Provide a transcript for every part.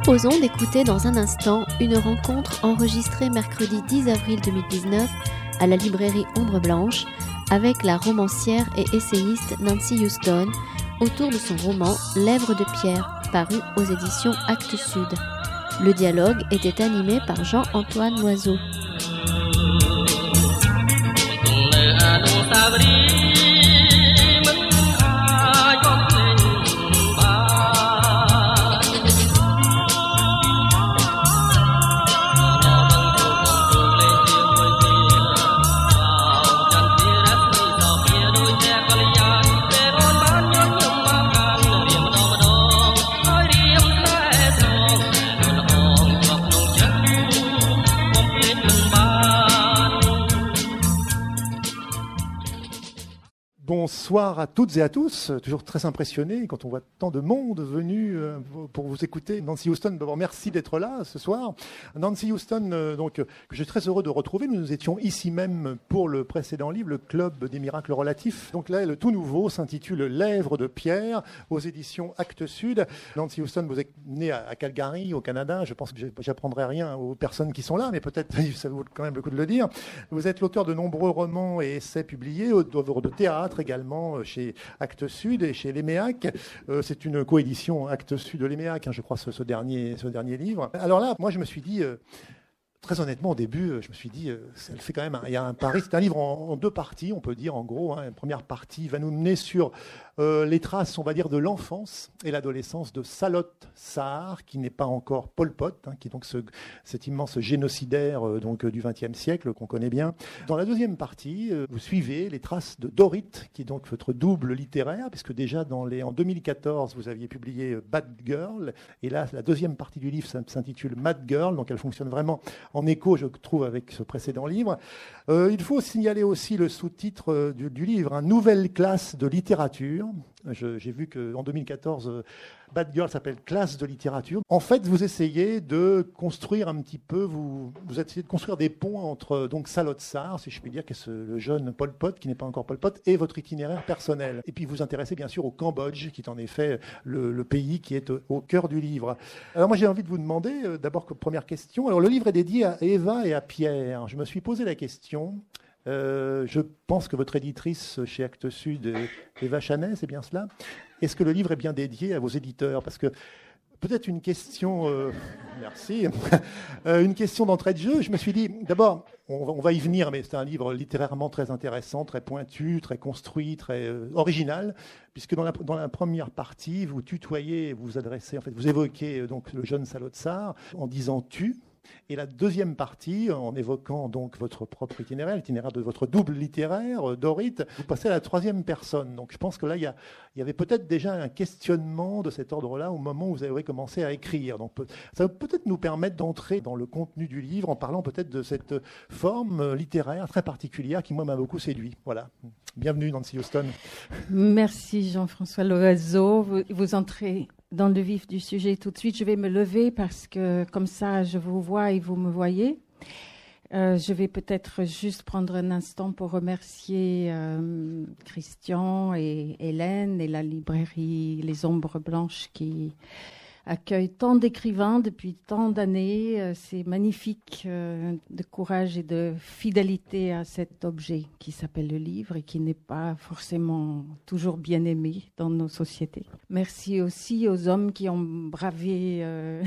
proposons d'écouter dans un instant une rencontre enregistrée mercredi 10 avril 2019 à la librairie Ombre Blanche avec la romancière et essayiste Nancy Houston autour de son roman Lèvres de pierre, paru aux éditions Actes Sud. Le dialogue était animé par Jean-Antoine Loiseau. Bonsoir à toutes et à tous. Toujours très impressionné quand on voit tant de monde venu euh, pour vous écouter. Nancy Houston, d'abord merci d'être là ce soir. Nancy Houston, euh, donc que je suis très heureux de retrouver. Nous étions ici même pour le précédent livre, le Club des miracles relatifs. Donc là, le tout nouveau s'intitule Lèvres de pierre aux éditions Actes Sud. Nancy Houston, vous êtes née à Calgary, au Canada. Je pense que j'apprendrai rien aux personnes qui sont là, mais peut-être ça vaut quand même le coup de le dire. Vous êtes l'auteur de nombreux romans et essais publiés, d'œuvres de théâtre également euh, chez Actes Sud et chez Léméac. Euh, c'est une coédition Actes Sud de Léméac, hein, je crois, ce, dernier, livre. Alors là, moi, je me suis dit euh, très honnêtement, au début, je me suis dit, elle fait quand même, il y a un pari. C'est un livre en, deux parties, on peut dire, en gros. Hein. Une première partie va nous mener sur euh, les traces, on va dire, de l'enfance et l'adolescence de Salotte Sahar, qui n'est pas encore Pol Pot, hein, qui est donc ce, cet immense génocidaire euh, donc, du XXe siècle qu'on connaît bien. Dans la deuxième partie, euh, vous suivez les traces de Dorit, qui est donc votre double littéraire, puisque déjà dans les, en 2014, vous aviez publié Bad Girl, et là, la deuxième partie du livre s'intitule Mad Girl, donc elle fonctionne vraiment en écho, je trouve, avec ce précédent livre. il faut signaler aussi le sous-titre du, du livre, hein, Nouvelle classe de littérature j'ai vu qu'en 2014, euh, Bad Girl s'appelle Classe de littérature. En fait, vous essayez de construire un petit peu, vous, vous essayez de construire des ponts entre donc Salotsar, si je puis dire, qui est le jeune Pol Pot, qui n'est pas encore Pol Pot, et votre itinéraire personnel. Et puis vous intéressez bien sûr au Cambodge, qui est en effet le, pays qui est au cœur du livre. Alors moi j'ai envie de vous demander, euh, d'abord première question, alors le livre est dédié à Eva et à Pierre. Je me suis posé la question. Euh, je pense que votre éditrice chez Actes Sud est Eva Chanet, c'est bien cela. Est-ce que le livre est bien dédié à vos éditeurs? Parce que peut-être une question, euh, merci, euh, une question d'entrée de jeu. Je me suis dit, d'abord, on, va y venir, mais c'est un livre littérairement très intéressant, très pointu, très construit, très original, puisque dans la, dans la, première partie, vous tutoyez, vous adressez, en fait, vous évoquez donc le jeune Salotsar en disant tu. Et la deuxième partie, en évoquant donc votre propre itinéraire, l'itinéraire de votre double littéraire, euh, Dorit, vous passez à la troisième personne. Donc je pense que là, il y, avait peut-être déjà un questionnement de cet ordre-là au moment où vous avez commencé à écrire. Donc ça va peut-être nous permettre d'entrer dans le contenu du livre en parlant peut-être de cette forme euh, littéraire très particulière qui, moi, m'a beaucoup séduit. Voilà. Bienvenue, Nancy Houston. Merci, Jean-François Loiseau. vous entrez dans le vif du sujet tout de suite. Je vais me lever parce que comme ça, je vous vois et vous me voyez. Euh, je vais peut-être juste prendre un instant pour remercier euh, Christian et Hélène et la librairie Les Ombres Blanches qui accueille tant d'écrivains depuis tant d'années. Euh, c'est magnifique euh, de courage et de fidélité à cet objet qui s'appelle le livre et qui n'est pas forcément toujours bien aimé dans nos sociétés. Merci aussi aux hommes qui ont bravé. Euh,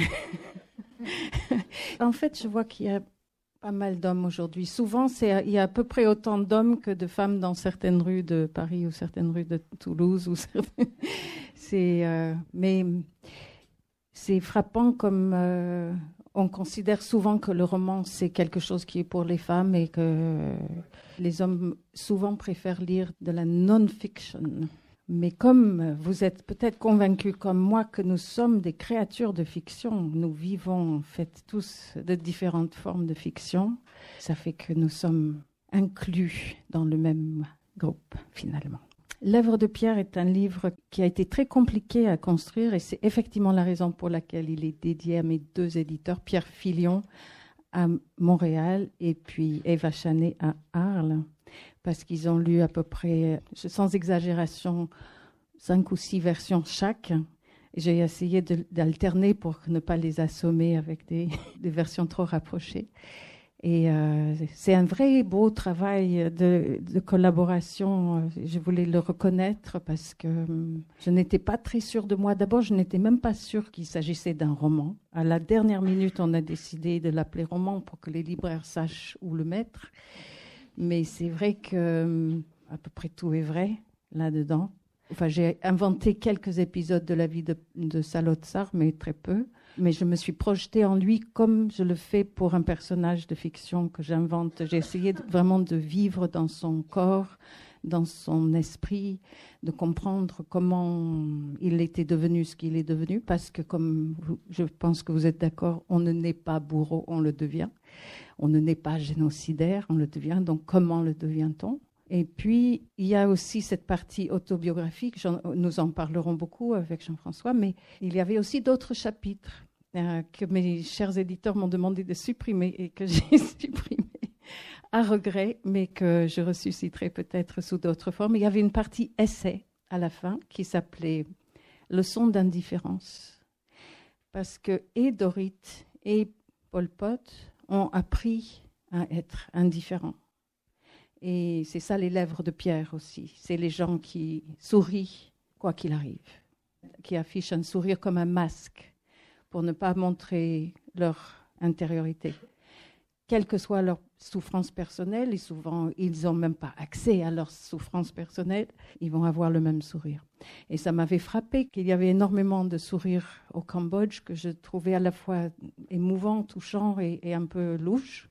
en fait, je vois qu'il y a pas mal d'hommes aujourd'hui. Souvent, il y a à peu près autant d'hommes que de femmes dans certaines rues de Paris ou certaines rues de Toulouse. Mais c'est frappant comme euh, on considère souvent que le roman c'est quelque chose qui est pour les femmes et que les hommes souvent préfèrent lire de la non-fiction. Mais comme vous êtes peut-être convaincus comme moi que nous sommes des créatures de fiction, nous vivons en fait tous de différentes formes de fiction, ça fait que nous sommes inclus dans le même groupe finalement. L'œuvre de Pierre est un livre qui a été très compliqué à construire et c'est effectivement la raison pour laquelle il est dédié à mes deux éditeurs, Pierre Filion à Montréal et puis Eva Chanet à Arles, parce qu'ils ont lu à peu près, sans exagération, cinq ou six versions chaque. J'ai essayé d'alterner pour ne pas les assommer avec des versions trop rapprochées. Et euh, c'est un vrai beau travail de, collaboration. Je voulais le reconnaître parce que hum, je n'étais pas très sûre de moi. D'abord, je n'étais même pas sûre qu'il s'agissait d'un roman. À la dernière minute, on a décidé de l'appeler roman pour que les libraires sachent où le mettre. Mais c'est vrai que hum, à peu près tout est vrai là-dedans. Enfin, j'ai inventé quelques épisodes de la vie de, de Salotsar, mais très peu. Mais je me suis projetée en lui comme je le fais pour un personnage de fiction que j'invente. J'ai essayé vraiment de vivre dans son corps, dans son esprit, de comprendre comment il était devenu ce qu'il est devenu, parce que comme je pense que vous êtes d'accord, on ne naît pas bourreau, on le devient. On ne naît pas génocidaire, on le devient. Donc comment le devient-on? Et puis, il y a aussi cette partie autobiographique, nous en parlerons beaucoup avec Jean-François, mais il y avait aussi d'autres chapitres euh, que mes chers éditeurs m'ont demandé de supprimer et que j'ai supprimé à regret, mais que je ressusciterai peut-être sous d'autres formes. Il y avait une partie essai à la fin qui s'appelait Leçon d'indifférence. Parce que et Dorit et Pol Pot ont appris à être indifférents. Et c'est ça les lèvres de Pierre aussi. C'est les gens qui sourient quoi qu'il arrive, qui affichent un sourire comme un masque pour ne pas montrer leur intériorité. Quelle que soit leur souffrance personnelle, et souvent ils n'ont même pas accès à leur souffrance personnelle, ils vont avoir le même sourire. Et ça m'avait frappé qu'il y avait énormément de sourires au Cambodge que je trouvais à la fois émouvant, touchant et un peu louche.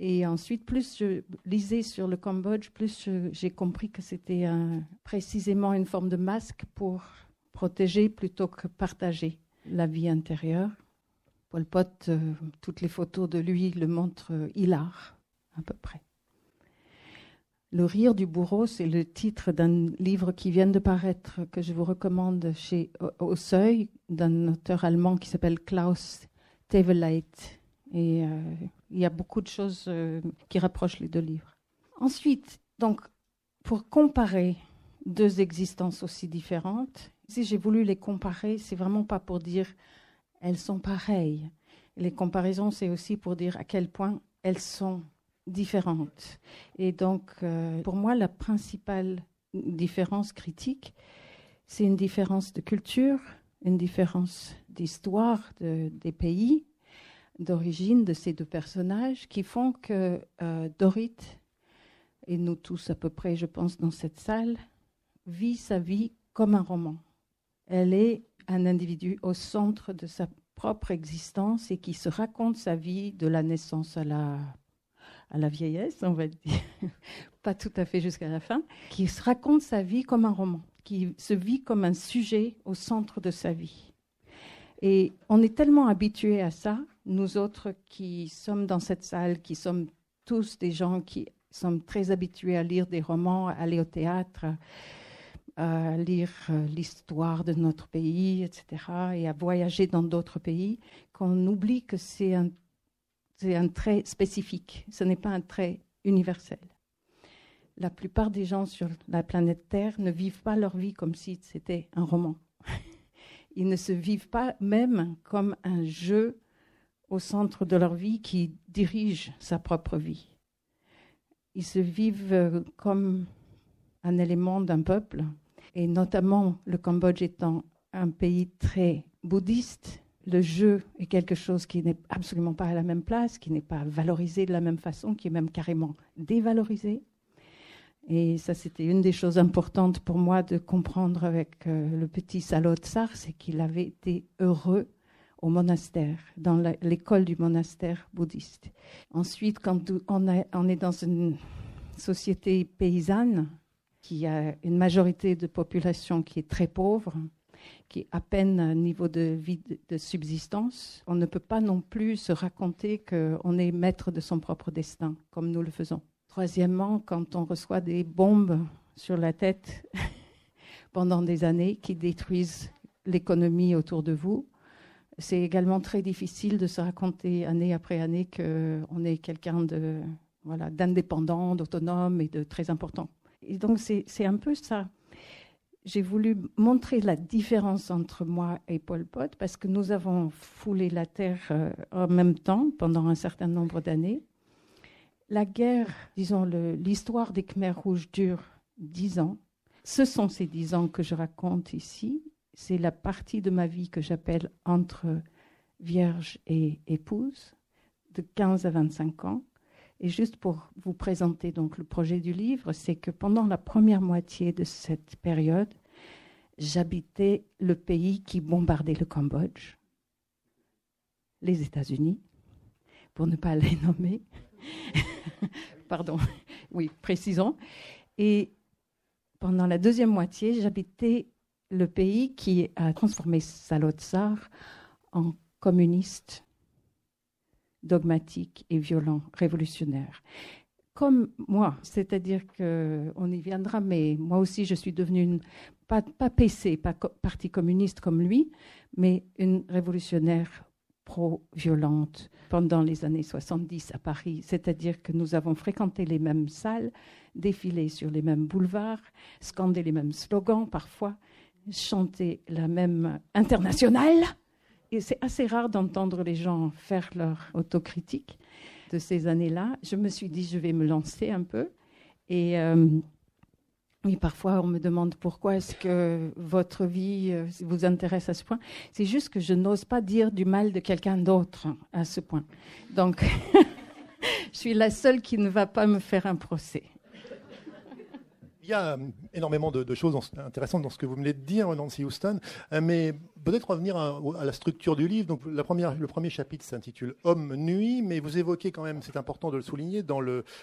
Et ensuite, plus je lisais sur le Cambodge, plus j'ai compris que c'était précisément une forme de masque pour protéger plutôt que partager la vie intérieure. Pol Pot, euh, toutes les photos de lui le montrent euh, hilar, à peu près. Le rire du bourreau, c'est le titre d'un livre qui vient de paraître, que je vous recommande chez Au Seuil, d'un auteur allemand qui s'appelle Klaus Teveleit. Et euh, il y a beaucoup de choses euh, qui rapprochent les deux livres. Ensuite, donc, pour comparer deux existences aussi différentes, si j'ai voulu les comparer, c'est vraiment pas pour dire elles sont pareilles. Les comparaisons, c'est aussi pour dire à quel point elles sont différentes. Et donc, euh, pour moi, la principale différence critique, c'est une différence de culture, une différence d'histoire des pays, d'origine de ces deux personnages qui font que euh, Dorit, et nous tous à peu près, je pense, dans cette salle, vit sa vie comme un roman. Elle est un individu au centre de sa propre existence et qui se raconte sa vie de la naissance à la, à la vieillesse, on va dire, pas tout à fait jusqu'à la fin, qui se raconte sa vie comme un roman, qui se vit comme un sujet au centre de sa vie. Et on est tellement habitués à ça nous autres qui sommes dans cette salle, qui sommes tous des gens qui sommes très habitués à lire des romans, à aller au théâtre, à lire euh, l'histoire de notre pays, etc., et à voyager dans d'autres pays, qu'on oublie que c'est un, un trait spécifique, ce n'est pas un trait universel. La plupart des gens sur la planète Terre ne vivent pas leur vie comme si c'était un roman. Ils ne se vivent pas même comme un jeu au centre de leur vie qui dirige sa propre vie. Ils se vivent euh, comme un élément d'un peuple, et notamment le Cambodge étant un pays très bouddhiste, le jeu est quelque chose qui n'est absolument pas à la même place, qui n'est pas valorisé de la même façon, qui est même carrément dévalorisé. Et ça, c'était une des choses importantes pour moi de comprendre avec euh, le petit Salot Tsar, c'est qu'il avait été heureux au monastère, dans l'école du monastère bouddhiste. Ensuite, quand on, est dans une société paysanne, qui a une majorité de population qui est très pauvre, qui est à peine un niveau de vie de, subsistance, on ne peut pas non plus se raconter qu'on est maître de son propre destin, comme nous le faisons. Troisièmement, quand on reçoit des bombes sur la tête pendant des années qui détruisent l'économie autour de vous, c'est également très difficile de se raconter année après année qu'on est quelqu'un de voilà d'indépendant, d'autonome et de très important. Et donc c'est un peu ça. j'ai voulu montrer la différence entre moi et Pol Pot parce que nous avons foulé la terre euh, en même temps pendant un certain nombre d'années. La guerre, disons, l'histoire des Khmers rouges dure dix ans. Ce sont ces dix ans que je raconte ici. C'est la partie de ma vie que j'appelle entre vierge et épouse, de 15 à 25 ans. Et juste pour vous présenter donc le projet du livre, c'est que pendant la première moitié de cette période, j'habitais le pays qui bombardait le Cambodge, les États-Unis, pour ne pas les nommer. Pardon, oui, précisons. Et pendant la deuxième moitié, j'habitais le pays qui a transformé Salotsar en communiste, dogmatique et violent, révolutionnaire. Comme moi, c'est-à-dire qu'on y viendra, mais moi aussi je suis devenue une, pas, pas PC, pas parti communiste comme lui, mais une révolutionnaire pro-violente pendant les années 70 à Paris, c'est-à-dire que nous avons fréquenté les mêmes salles, défilé sur les mêmes boulevards, scandé les mêmes slogans parfois, chanté la même internationale. Et c'est assez rare d'entendre les gens faire leur autocritique de ces années-là. Je me suis dit, je vais me lancer un peu. Et euh, oui, parfois on me demande pourquoi est-ce que votre vie euh, vous intéresse à ce point. C'est juste que je n'ose pas dire du mal de quelqu'un d'autre à ce point. Donc, je suis la seule qui ne va pas me faire un procès. Il y a euh, énormément de, choses intéressantes dans ce que vous venez de dire, Nancy Houston, euh, mais peut-être revenir à, la structure du livre. Donc, le premier chapitre s'intitule Homme-nuit, mais vous évoquez quand même, c'est important de le souligner, dans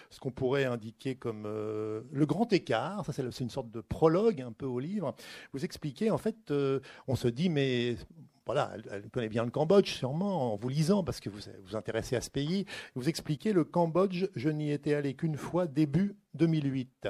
ce qu'on pourrait indiquer comme euh, le grand écart. Ça, c'est une sorte de prologue un peu au livre. Vous expliquez, en fait, on se dit, mais voilà, elle, connaît bien le Cambodge, sûrement, en vous lisant, parce que vous vous intéressez à ce pays. Vous expliquez le Cambodge, je n'y étais allé qu'une fois, début 2008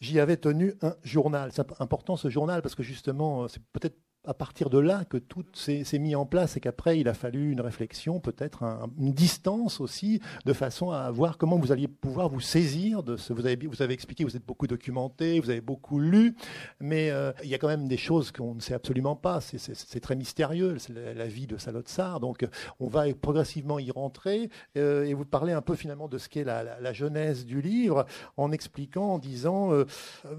j'y avais tenu un journal. C'est important ce journal parce que justement, c'est peut-être à partir de là que tout s'est mis en place et qu'après il a fallu une réflexion, peut-être une distance aussi, de façon à voir comment vous alliez pouvoir vous saisir de ce. Vous avez, vous avez expliqué, vous êtes beaucoup documenté, vous avez beaucoup lu, mais euh, il y a quand même des choses qu'on ne sait absolument pas. C'est très mystérieux, la, la, vie de Salotsar. Donc on va progressivement y rentrer euh, et vous parlez un peu finalement de ce qu'est la, la, genèse du livre en expliquant, en disant euh,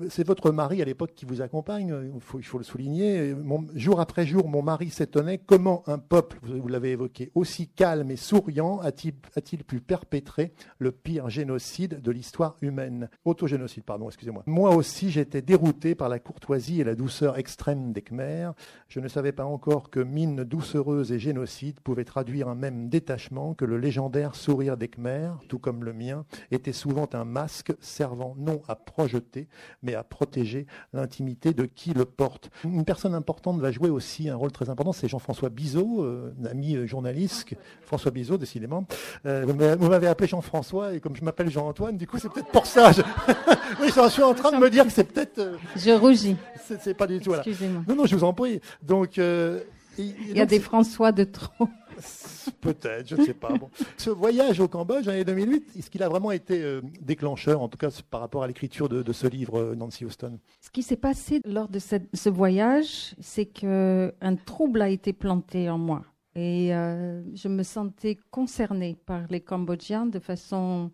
c'est votre mari à l'époque qui vous accompagne, il faut, il faut le souligner. Jour après jour, mon mari s'étonnait comment un peuple, vous l'avez évoqué, aussi calme et souriant a-t-il pu perpétrer le pire génocide de l'histoire humaine Autogénocide, pardon, excusez-moi. Moi aussi, j'étais dérouté par la courtoisie et la douceur extrême des Khmers. Je ne savais pas encore que mine doucereuse et génocide pouvaient traduire un même détachement, que le légendaire sourire des Khmers, tout comme le mien, était souvent un masque servant non à projeter, mais à protéger l'intimité de qui le porte. Une personne importante va jouer aussi un rôle très important, c'est Jean-François Bizot, euh, un ami euh, journaliste, François Bizot décidément. Euh, vous m'avez appelé Jean-François et comme je m'appelle Jean-Antoine, du coup c'est peut-être pour ça. Je... oui, je suis en train de me dire que c'est peut-être... Je rougis. C'est pas du tout. Excusez-moi. Non, non, je vous en prie. Donc... il y a des François de trop. Peut-être, je ne sais pas. Bon. Ce voyage au Cambodge en 2008, est-ce qu'il a vraiment été euh, déclencheur, en tout cas par rapport à l'écriture de, ce livre, euh, Nancy Houston? Ce qui s'est passé lors de ce voyage, c'est qu'un trouble a été planté en moi. Et euh, je me sentais concernée par les Cambodgiens de façon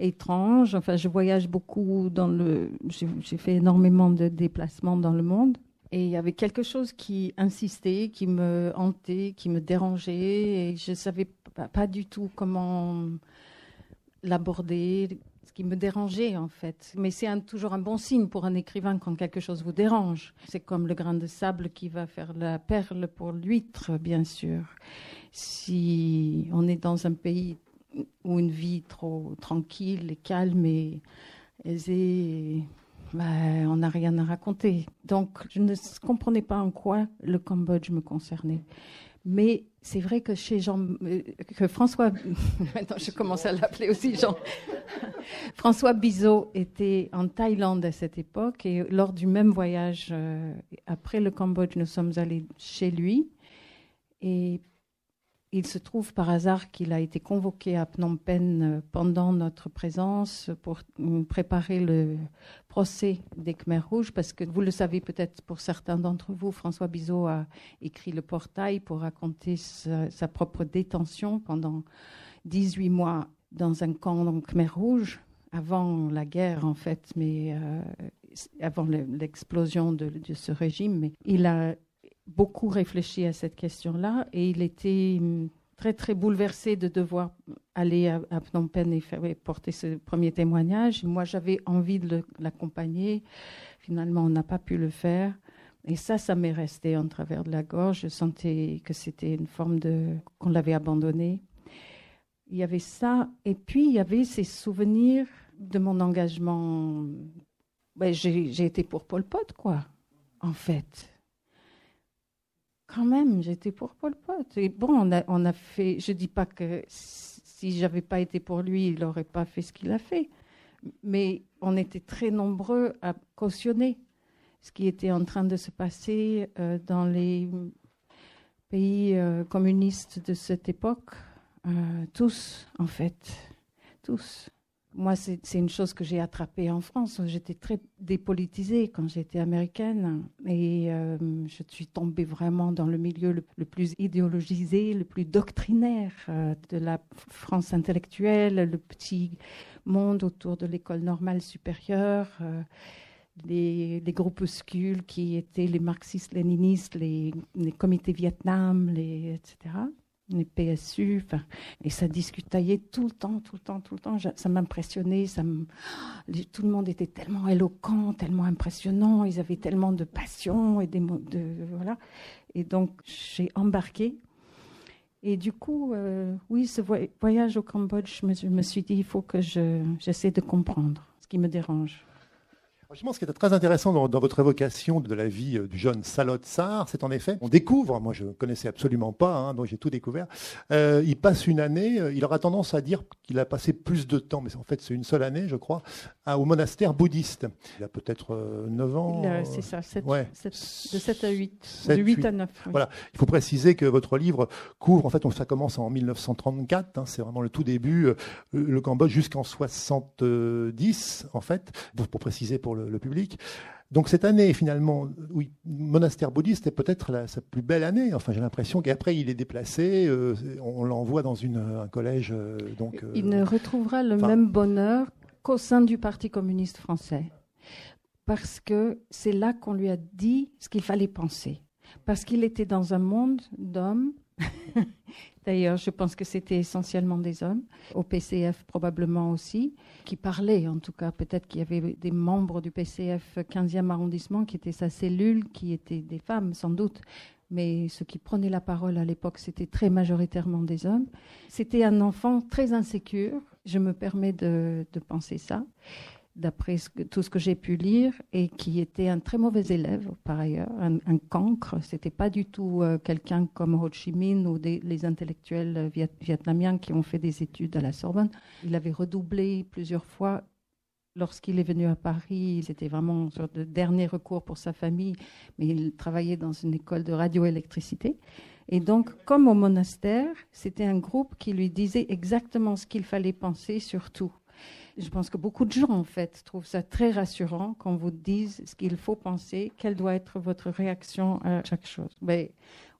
étrange. Enfin, je voyage beaucoup dans le. J'ai fait énormément de déplacements dans le monde. Et il y avait quelque chose qui insistait, qui me hantait, qui me dérangeait, et je ne savais pas, du tout comment l'aborder, ce qui me dérangeait en fait. Mais c'est toujours un bon signe pour un écrivain quand quelque chose vous dérange. C'est comme le grain de sable qui va faire la perle pour l'huître, bien sûr. Si on est dans un pays où une vie trop tranquille et calme et aisée, ben, on n'a rien à raconter. Donc, je ne comprenais pas en quoi le Cambodge me concernait. Mais c'est vrai que chez Jean, euh, que François, maintenant je commence à l'appeler aussi Jean, François Bizot était en Thaïlande à cette époque et lors du même voyage, euh, après le Cambodge, nous sommes allés chez lui et il se trouve par hasard qu'il a été convoqué à Phnom Penh euh, pendant notre présence pour euh, préparer le procès des Khmers rouges, parce que vous le savez peut-être pour certains d'entre vous, François Bizot a écrit le portail pour raconter sa, propre détention pendant 18 mois dans un camp Khmer rouge, avant la guerre en fait, mais euh, avant l'explosion de, de, ce régime. Mais il a beaucoup réfléchi à cette question-là et il était hum, très très bouleversé de devoir aller à, Phnom Penh et, porter ce premier témoignage. Moi, j'avais envie de l'accompagner. Finalement, on n'a pas pu le faire. Et ça, ça m'est resté en travers de la gorge. Je sentais que c'était une forme de qu'on l'avait abandonné. Il y avait ça, et puis il y avait ces souvenirs de mon engagement. Ben, j'ai été pour Pol Pot, quoi, en fait quand même, j'étais pour Pol Pot. Et bon, on a, on a fait. Je dis pas que si j'avais pas été pour lui, il n'aurait pas fait ce qu'il a fait. Mais on était très nombreux à cautionner ce qui était en train de se passer euh, dans les pays euh, communistes de cette époque. Euh, tous, en fait, tous. Moi, c'est une chose que j'ai attrapée en France. J'étais très dépolitisée quand j'étais américaine et euh, je suis tombée vraiment dans le milieu le, plus idéologisé, le plus doctrinaire euh, de la France intellectuelle, le petit monde autour de l'école normale supérieure. Euh, les, les, groupuscules qui étaient les marxistes-léninistes, les, les, comités Vietnam, les, etc les PSU, et ça discutait tout le temps, tout le temps, tout le temps. Ça m'impressionnait, ça tout le monde était tellement éloquent, tellement impressionnant, ils avaient tellement de passion et des de voilà. Et donc j'ai embarqué. Et du coup, euh, oui, ce voyage au Cambodge, je me, suis dit, il faut que j'essaie de comprendre ce qui me dérange. Franchement, ce qui est très intéressant dans, votre évocation de la vie euh, du jeune Salot Sar, c'est en effet, on découvre, moi je ne connaissais absolument pas, hein, donc j'ai tout découvert, euh, il passe une année, euh, il aura tendance à dire qu'il a passé plus de temps, mais en fait c'est une seule année, je crois, au monastère bouddhiste. Il a peut-être 9 ans. C'est ça, de 7 à 8, de 8, à 9. Voilà, il faut préciser que votre livre couvre, en fait, ça commence en 1934, hein, c'est vraiment le tout début, le Cambodge jusqu'en 70, en fait, pour, pour préciser pour le le, public. Donc cette année, finalement, oui, monastère bouddhiste est peut-être sa plus belle année. Enfin, j'ai l'impression qu'après, il est déplacé, euh, on l'envoie dans une, un collège. Euh, donc, il ne retrouvera le même bonheur qu'au sein du Parti communiste français. Parce que c'est là qu'on lui a dit ce qu'il fallait penser. Parce qu'il était dans un monde d'hommes D'ailleurs, je pense que c'était essentiellement des hommes, au PCF probablement aussi, qui parlaient en tout cas. Peut-être qu'il y avait des membres du PCF 15e arrondissement qui étaient sa cellule, qui étaient des femmes sans doute. Mais ceux qui prenaient la parole à l'époque, c'était très majoritairement des hommes. C'était un enfant très insécure, je me permets de, de penser ça d'après tout ce que j'ai pu lire, et qui était un très mauvais élève par ailleurs, un, cancre. C'était pas du tout euh, quelqu'un comme Ho Chi Minh ou les intellectuels vietnamiens qui ont fait des études à la Sorbonne. Il avait redoublé plusieurs fois. Lorsqu'il est venu à Paris, il était vraiment sur de dernier recours pour sa famille, mais il travaillait dans une école de radioélectricité. Et donc, comme au monastère, c'était un groupe qui lui disait exactement ce qu'il fallait penser sur tout. Je pense que beaucoup de gens, en fait, trouvent ça très rassurant quand vous disent ce qu'il faut penser, quelle doit être votre réaction à chaque chose. Mais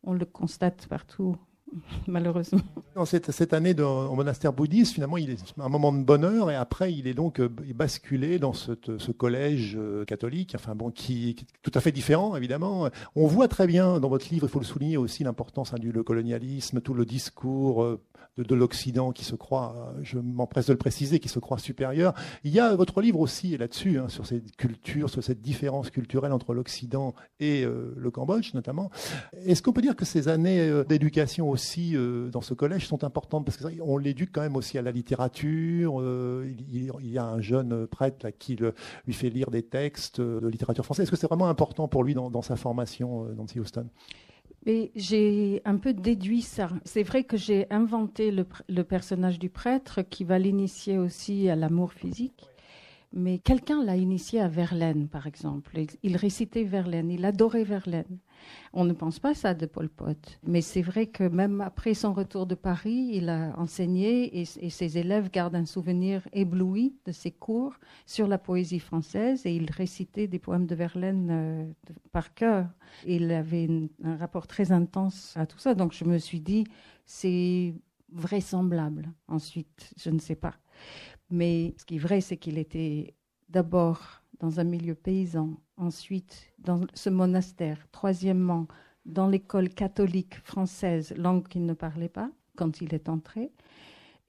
on le constate partout malheureusement. Dans cette, cette année au monastère bouddhiste, finalement, il est un moment de bonheur et après, il est donc euh, basculé dans ce, ce collège euh, catholique, enfin bon, qui, est tout à fait différent, évidemment. On voit très bien dans votre livre, il faut le souligner aussi, l'importance hein, du colonialisme, tout le discours euh, de, l'Occident qui se croit, je m'empresse de le préciser, qui se croit supérieur. Il y a votre livre aussi là-dessus, hein, sur cette culture, sur cette différence culturelle entre l'Occident et le Cambodge notamment. Est-ce qu'on peut dire que ces années d'éducation aussi euh, dans ce collège sont importantes parce qu'on l'éduque quand même aussi à la littérature. Euh, il, y a un jeune prêtre qui lui fait lire des textes de littérature française. Est-ce que c'est vraiment important pour lui dans, sa formation, euh, Nancy Houston? Mais j'ai un peu déduit ça. C'est vrai que j'ai inventé le, personnage du prêtre qui va l'initier aussi à l'amour physique. Mais quelqu'un l'a initié à Verlaine, par exemple. Il récitait Verlaine, il adorait Verlaine. On ne pense pas ça de Pol Pot. Mais c'est vrai que même après son retour de Paris, il a enseigné et, ses élèves gardent un souvenir ébloui de ses cours sur la poésie française et il récitait des poèmes de Verlaine euh, par cœur. Il avait un rapport très intense à tout ça. Donc je me suis dit, c'est vraisemblable. Ensuite, je ne sais pas. Mais ce qui est vrai, c'est qu'il était d'abord dans un milieu paysan, ensuite dans ce monastère, troisièmement dans l'école catholique française, langue qu'il ne parlait pas quand il est entré,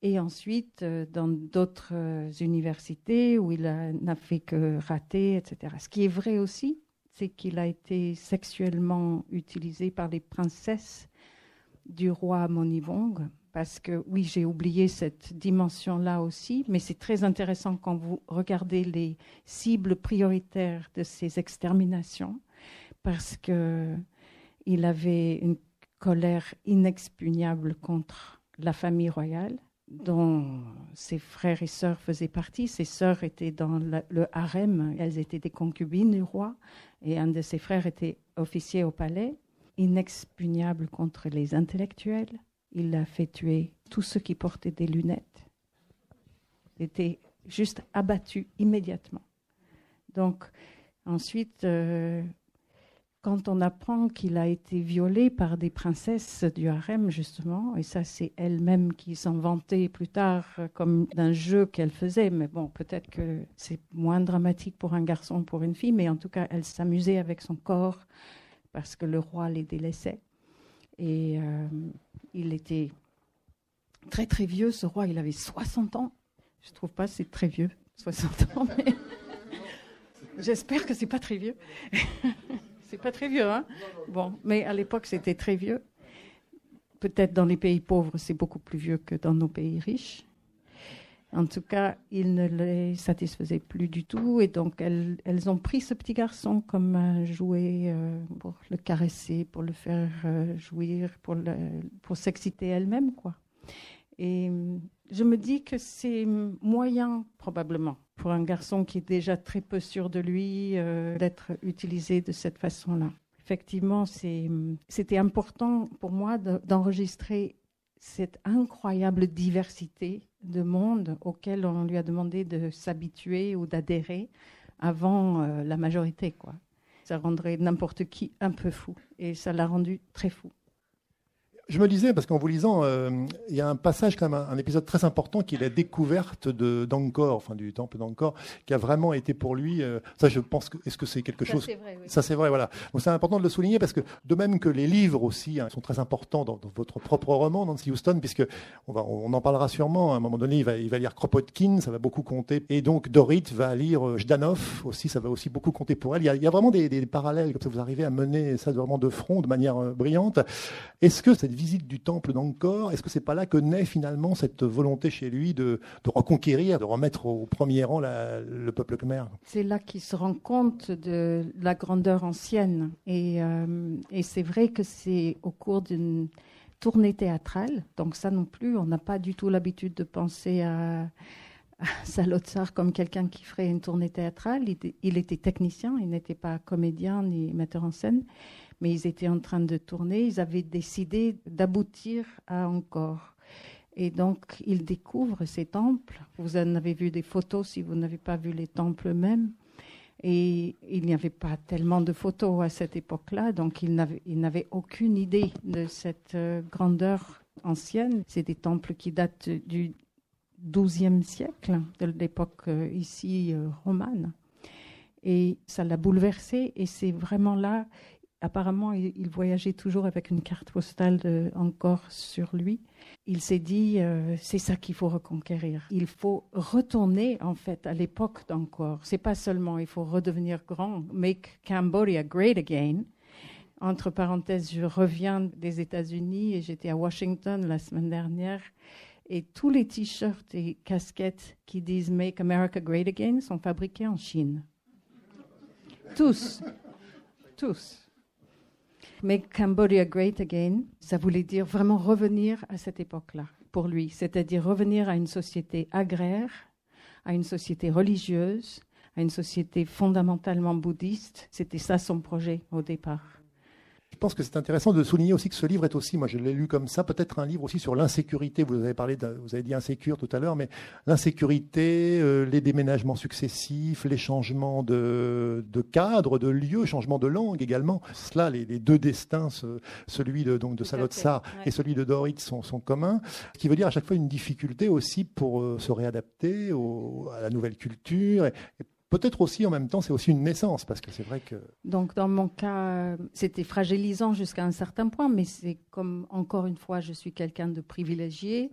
et ensuite euh, dans d'autres euh, universités où il n'a fait que rater, etc. Ce qui est vrai aussi, c'est qu'il a été sexuellement utilisé par les princesses du roi Monivong parce que oui, j'ai oublié cette dimension-là aussi, mais c'est très intéressant quand vous regardez les cibles prioritaires de ces exterminations, parce que il avait une colère inexpugnable contre la famille royale, dont ses frères et sœurs faisaient partie. Ses sœurs étaient dans le harem, elles étaient des concubines du roi, et un de ses frères était officier au palais, inexpugnable contre les intellectuels il a fait tuer tous ceux qui portaient des lunettes. Il était juste abattu immédiatement. Donc, ensuite, euh, quand on apprend qu'il a été violé par des princesses du harem, justement, et ça, c'est elle-même qui s'en vantait plus tard comme d'un jeu qu'elle faisait, mais bon, peut-être que c'est moins dramatique pour un garçon, pour une fille, mais en tout cas, elle s'amusait avec son corps parce que le roi les délaissait. Et euh, il était très très vieux, ce roi, il avait 60 ans. Je ne trouve pas c'est très vieux, 60 ans, mais j'espère que c'est pas très vieux. c'est pas très vieux, hein Bon, mais à l'époque, c'était très vieux. Peut-être dans les pays pauvres, c'est beaucoup plus vieux que dans nos pays riches. En tout cas, il ne les satisfaisait plus du tout. Et donc, elles, ont pris ce petit garçon comme un jouet euh, pour le caresser, pour le faire euh, jouir, pour, s'exciter elle-même. quoi. Et euh, je me dis que c'est moyen, probablement, pour un garçon qui est déjà très peu sûr de lui, d'être utilisé de cette façon-là. Effectivement, c'était important pour moi d'enregistrer cette incroyable diversité de monde auquel on lui a demandé de s'habituer ou d'adhérer avant euh, la majorité. Quoi. Ça rendrait n'importe qui un peu fou. Et ça l'a rendu très fou. Je me disais, parce qu'en vous lisant, euh, il y a un passage, quand même, un, épisode très important qui est la découverte d'Angkor, enfin du temple d'Angkor, qui a vraiment été pour lui. Euh, ça, je pense que est-ce que c'est quelque chose vrai, oui. Ça, c'est vrai, voilà. Donc c'est important de le souligner parce que de même que les livres aussi hein, sont très importants dans, votre propre roman, Nancy Houston, puisque on, va, on en parlera sûrement. À un moment donné, il va, il va lire Kropotkin, ça va beaucoup compter, et donc Dorit va lire euh, Jdanov aussi, ça va aussi beaucoup compter pour elle. Il y a, il y a vraiment des, des, parallèles comme ça. Vous arrivez à mener ça vraiment de front, de manière brillante. Est-ce que cette visite du temple d'Angkor, est-ce que c'est pas là que naît finalement cette volonté chez lui de, reconquérir, de remettre au premier rang le peuple khmer? C'est là qu'il se rend compte de la grandeur ancienne. Et, euh, et c'est vrai que c'est au cours d'une tournée théâtrale, donc ça non plus, on n'a pas du tout l'habitude de penser à, Salotsar comme quelqu'un qui ferait une tournée théâtrale. il était technicien, il n'était pas comédien ni metteur en scène mais ils étaient en train de tourner, ils avaient décidé d'aboutir à encore. Et donc, ils découvrent ces temples. Vous en avez vu des photos si vous n'avez pas vu les temples eux-mêmes. Et il n'y avait pas tellement de photos à cette époque-là, donc ils n'avaient aucune idée de cette euh, grandeur ancienne. C'est des temples qui datent du XIIe siècle, de l'époque euh, ici euh, romane. Et ça l'a bouleversé, et c'est vraiment là, apparemment, il, voyageait toujours avec une carte postale encore sur lui. Il s'est dit, euh, c'est ça qu'il faut reconquérir. Il faut retourner en fait à l'époque d'encore. C'est pas seulement il faut redevenir grand, make Cambodia great again. Entre parenthèses, je reviens des États-Unis et j'étais à Washington la semaine dernière. Et tous les t-shirts et casquettes qui disent Make America Great Again sont fabriqués en Chine. Tous. Tous. Make Cambodia Great Again, ça voulait dire vraiment revenir à cette époque-là pour lui, c'est-à-dire revenir à une société agraire à une société religieuse, à une société fondamentalement bouddhiste. C'était ça son projet au départ. Je pense que c'est intéressant de souligner aussi que ce livre est aussi, moi je l'ai lu comme ça, peut-être un livre aussi sur l'insécurité. Vous avez parlé, vous avez dit insécure tout à l'heure, mais l'insécurité, euh, les déménagements successifs, les changements de, de, cadre, de lieu, changement de langue également. Cela, les, deux destins, celui de, donc de Salotsar et celui de Dorit sont, sont, communs, ce qui veut dire à chaque fois une difficulté aussi pour euh, se réadapter à la nouvelle culture et, Peut-être aussi en même temps, c'est aussi une naissance, parce que c'est vrai que. Donc, dans mon cas, c'était fragilisant jusqu'à un certain point, mais c'est comme, encore une fois, je suis quelqu'un de privilégié,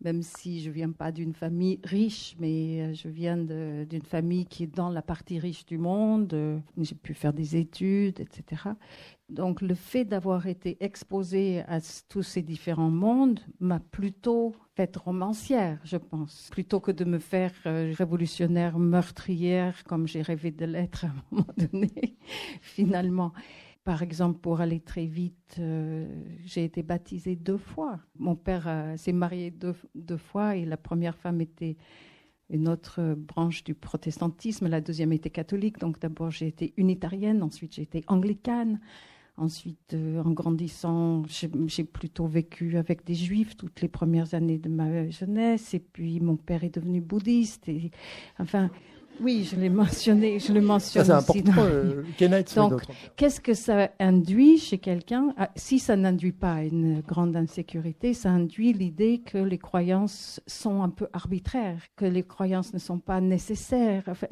même si je ne viens pas d'une famille riche, mais euh, je viens d'une famille qui est dans la partie riche du monde. J'ai pu faire des études, etc. Donc, le fait d'avoir été exposée à tous ces différents mondes m'a plutôt faite romancière, je pense, plutôt que de me faire euh, révolutionnaire, meurtrière, comme j'ai rêvé de l'être à un moment donné, finalement. Par exemple, pour aller très vite, euh, j'ai été baptisée deux fois. Mon père euh, s'est marié deux, deux, fois et la première femme était une autre branche du protestantisme, la deuxième était catholique. Donc d'abord j'ai été unitarienne, ensuite j'ai été anglicane. Ensuite, euh, en grandissant, j'ai plutôt vécu avec des juifs toutes les premières années de ma jeunesse. Et puis, mon père est devenu bouddhiste. Et, enfin, oui, je l'ai mentionné. Je le mentionne ça, c'est important. Euh, Donc, qu'est-ce que ça induit chez quelqu'un? Ah, Si ça n'induit pas une grande insécurité, ça induit l'idée que les croyances sont un peu arbitraires, que les croyances ne sont pas nécessaires, enfin,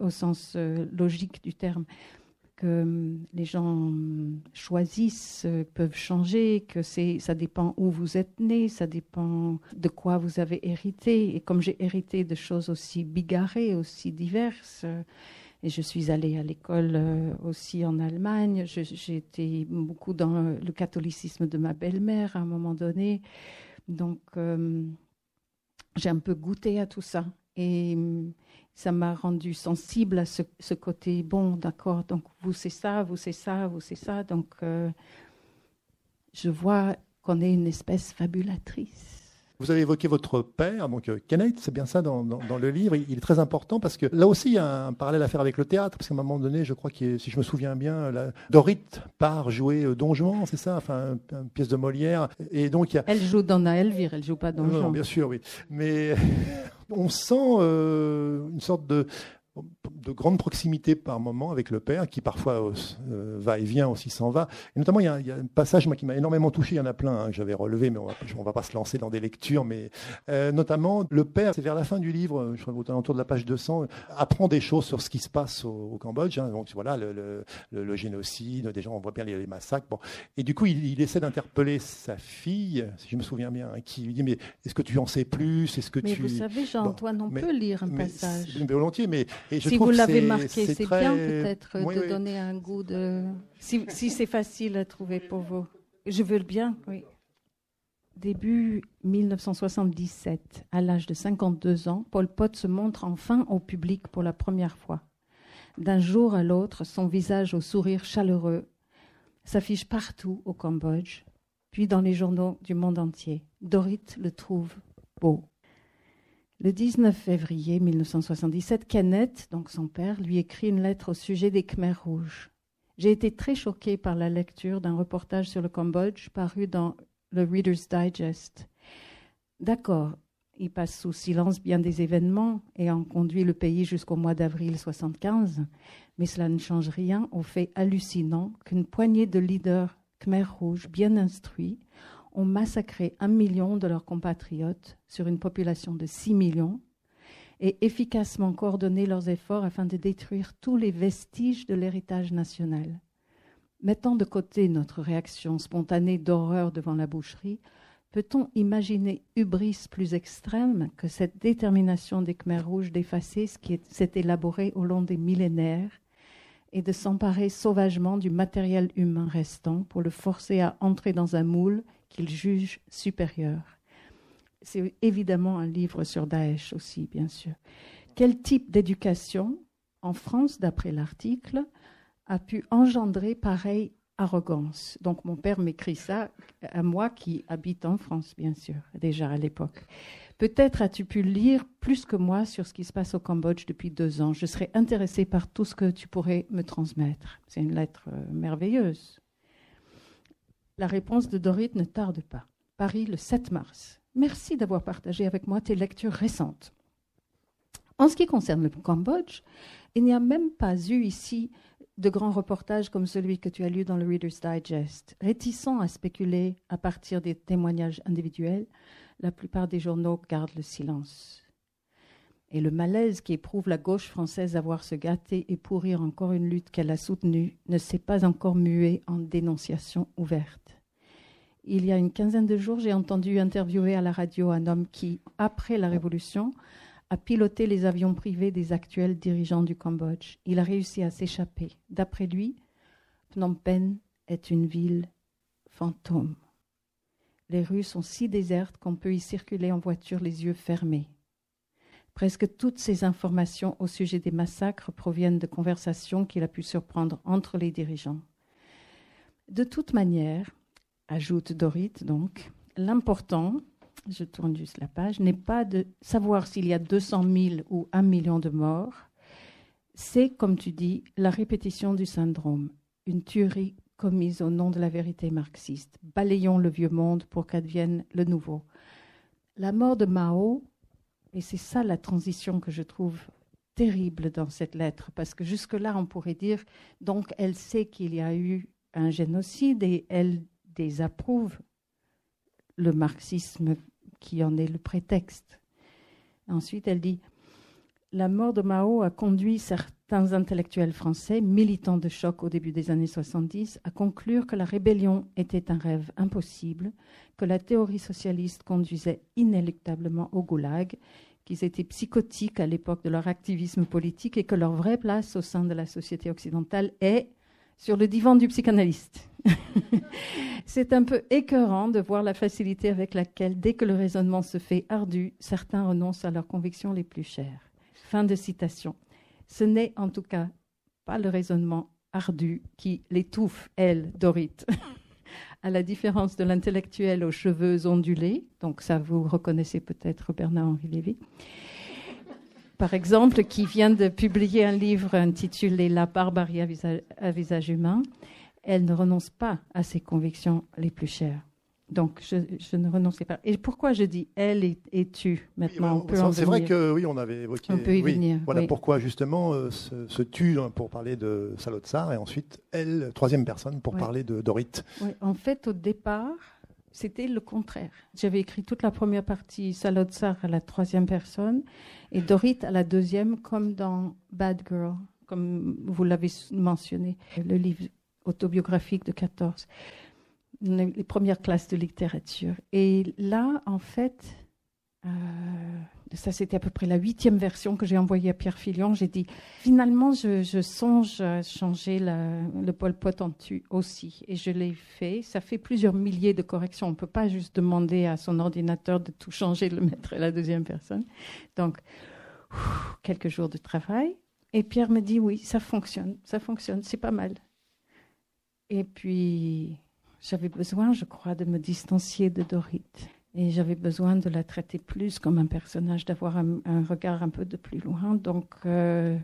au sens euh, logique du terme que hum, les gens hum, choisissent, euh, peuvent changer, que ça dépend où vous êtes né, ça dépend de quoi vous avez hérité. Et comme j'ai hérité de choses aussi bigarrées, aussi diverses, euh, et je suis allée à l'école euh, aussi en Allemagne, j'ai été beaucoup dans le catholicisme de ma belle-mère à un moment donné. Donc, hum, j'ai un peu goûté à tout ça. Et ça m'a rendu sensible à ce, côté, bon, d'accord, donc vous c'est ça, vous c'est ça, vous c'est ça. Donc euh, je vois qu'on est une espèce fabulatrice. Vous avez évoqué votre père, donc euh, Kenneth, c'est bien ça dans, le livre. Il est très important parce que là aussi, il y a un parallèle à faire avec le théâtre. Parce qu'à un moment donné, je crois que si je me souviens bien, la, Dorit part jouer euh, Don Juan, c'est ça? Enfin, une, pièce de Molière. Et donc, il y a... Elle joue dans Elvire, elle joue pas Don Juan. bien sûr, oui. Mais on sent euh, une sorte de de grande proximité par moment avec le père, qui parfois euh, va et vient aussi s'en va. Et notamment, il y, a, un passage moi, qui m'a énormément touché, il y en a plein hein, que j'avais relevé, mais on ne va pas se lancer dans des lectures. Mais euh, notamment, le père, c'est vers la fin du livre, je crois autour de la page 200, apprend des choses sur ce qui se passe au, Cambodge. Hein. donc voilà, le, le, génocide, des gens, on voit bien les, massacres. Bon. Et du coup, il, essaie d'interpeller sa fille, si je me souviens bien, hein, qui lui dit, mais est-ce que tu en sais plus? Est-ce que mais tu... vous savez, Jean-Antoine, on peut lire un passage. Mais volontiers, mais et je si vous l'avez marqué, c'est bien peut-être de donner un goût de. Si, si c'est facile à trouver pour vous. Je veux le bien, oui. Début 1977, à l'âge de 52 ans, Paul Pot se montre enfin au public pour la première fois. D'un jour à l'autre, son visage au sourire chaleureux s'affiche partout au Cambodge, puis dans les journaux du monde entier. Dorit le trouve beau. Le 19 février 1977, Kenneth, donc son père, lui écrit une lettre au sujet des Khmers rouges. J'ai été très choquée par la lecture d'un reportage sur le Cambodge paru dans le Reader's Digest. D'accord, il passe sous silence bien des événements ayant conduit le pays jusqu'au mois d'avril 75, mais cela ne change rien au fait hallucinant qu'une poignée de leaders Khmers rouges bien instruits ont massacré un million de leurs compatriotes sur une population de 6 millions et efficacement coordonné leurs efforts afin de détruire tous les vestiges de l'héritage national. Mettant de côté notre réaction spontanée d'horreur devant la boucherie, peut-on imaginer hubris plus extrême que cette détermination des Khmers rouges d'effacer ce qui s'est élaboré au long des millénaires et de s'emparer sauvagement du matériel humain restant pour le forcer à entrer dans un moule qu'il juge supérieur. C'est évidemment un livre sur Daesh aussi, bien sûr. Quel type d'éducation, en France, d'après l'article, a pu engendrer pareil arrogance? Donc mon père m'écrit ça à moi qui habite en France, bien sûr, déjà à l'époque. Peut-être as-tu pu lire plus que moi sur ce qui se passe au Cambodge depuis deux ans. Je serais intéressée par tout ce que tu pourrais me transmettre. C'est une lettre euh, merveilleuse. La réponse de Dorit ne tarde pas. Paris, le 7 mars. Merci d'avoir partagé avec moi tes lectures récentes. En ce qui concerne le Cambodge, il n'y a même pas eu ici de grands reportages comme celui que tu as lu dans le Reader's Digest. Réticents à spéculer à partir des témoignages individuels, la plupart des journaux gardent le silence. Et le malaise qui éprouve la gauche française à voir se gâter et pourrir encore une lutte qu'elle a soutenue ne s'est pas encore mué en dénonciation ouverte. Il y a une quinzaine de jours, j'ai entendu interviewer à la radio un homme qui, après la Révolution, a piloté les avions privés des actuels dirigeants du Cambodge. Il a réussi à s'échapper. D'après lui, Phnom Penh est une ville fantôme. Les rues sont si désertes qu'on peut y circuler en voiture les yeux fermés. Presque toutes ces informations au sujet des massacres proviennent de conversations qu'il a pu surprendre entre les dirigeants. De toute manière, ajoute Dorit donc, l'important, je tourne juste la page, n'est pas de savoir s'il y a 200 000 ou 1 million de morts. C'est, comme tu dis, la répétition du syndrome, une tuerie commise au nom de la vérité marxiste. Balayons le vieux monde pour qu'advienne le nouveau. La mort de Mao, et c'est ça la transition que je trouve terrible dans cette lettre, parce que jusque-là, on pourrait dire, donc elle sait qu'il y a eu un génocide et elle désapprouve le marxisme qui en est le prétexte. Ensuite, elle dit La mort de Mao a conduit certains intellectuels français, militants de choc au début des années 70, à conclure que la rébellion était un rêve impossible, que la théorie socialiste conduisait inéluctablement au goulag, qu'ils étaient psychotiques à l'époque de leur activisme politique et que leur vraie place au sein de la société occidentale est sur le divan du psychanalyste. C'est un peu écœurant de voir la facilité avec laquelle, dès que le raisonnement se fait ardu, certains renoncent à leurs convictions les plus chères. Fin de citation. Ce n'est en tout cas pas le raisonnement ardu qui l'étouffe, elle, Dorit. à la différence de l'intellectuel aux cheveux ondulés, donc ça vous reconnaissez peut-être Bernard-Henri Lévy, par exemple, qui vient de publier un livre intitulé La barbarie à visage humain elle ne renonce pas à ses convictions les plus chères. Donc, je, ne renonçais pas. Et pourquoi je dis elle et, tu maintenant C'est vrai que oui, on avait évoqué. On peut y venir. Voilà pourquoi justement euh, ce, tu hein, pour parler de Salotsar et ensuite elle, troisième personne, pour parler de Dorit. Oui, en fait, au départ, c'était le contraire. J'avais écrit toute la première partie Salotsar à la troisième personne et Dorit à la deuxième, comme dans Bad Girl, comme vous l'avez mentionné, le livre autobiographique de 14, les premières classes de littérature. Et là, en fait, euh, ça c'était à peu près la huitième version que j'ai envoyée à Pierre Filion. J'ai dit, finalement, je, songe à changer le Pol Pot en tu aussi. Et je l'ai fait. Ça fait plusieurs milliers de corrections. On ne peut pas juste demander à son ordinateur de tout changer, de le mettre à la deuxième personne. Donc, quelques jours de travail. Et Pierre me dit, oui, ça fonctionne, ça fonctionne, c'est pas mal. Et puis, j'avais besoin, je crois, de me distancier de Dorit. Et j'avais besoin de la traiter plus comme un personnage, d'avoir un, regard un peu de plus loin. Donc euh,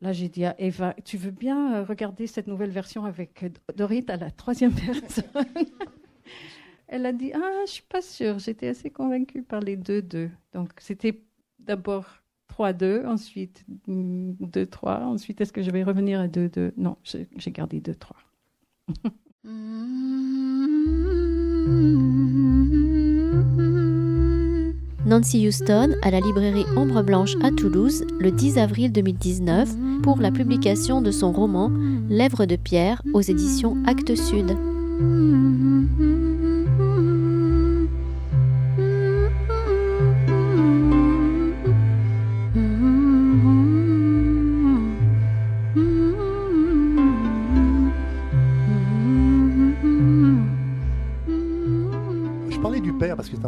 là, j'ai dit à Eva, tu veux bien euh, regarder cette nouvelle version avec Dorit à la troisième personne? Elle a dit, ah, je suis pas sûre. J'étais assez convaincue par les deux deux. Donc c'était d'abord 3-2, ensuite 2-3, ensuite est-ce que je vais revenir à 2-2 Non, j'ai gardé 2-3. Nancy Houston à la librairie Ombre Blanche à Toulouse le 10 avril 2019 pour la publication de son roman Lèvres de pierre aux éditions Actes Sud.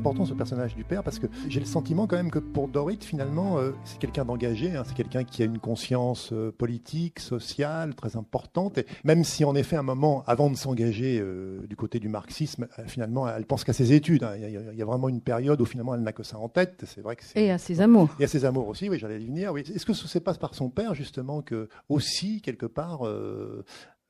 Important ce personnage du père parce que j'ai le sentiment quand même que pour Dorit, finalement, euh, c'est quelqu'un d'engagé, hein, c'est quelqu'un qui a une conscience euh, politique, sociale très importante. Et même si en effet, à un moment, avant de s'engager euh, du côté du marxisme, finalement, elle pense qu'à ses études. Hein. Il, y a, vraiment une période où finalement, elle n'a que ça en tête. C'est vrai que et à ses amours. Et à ses amours aussi, oui, j'allais y venir. Oui. Est-ce que ce passe par son père justement que aussi quelque part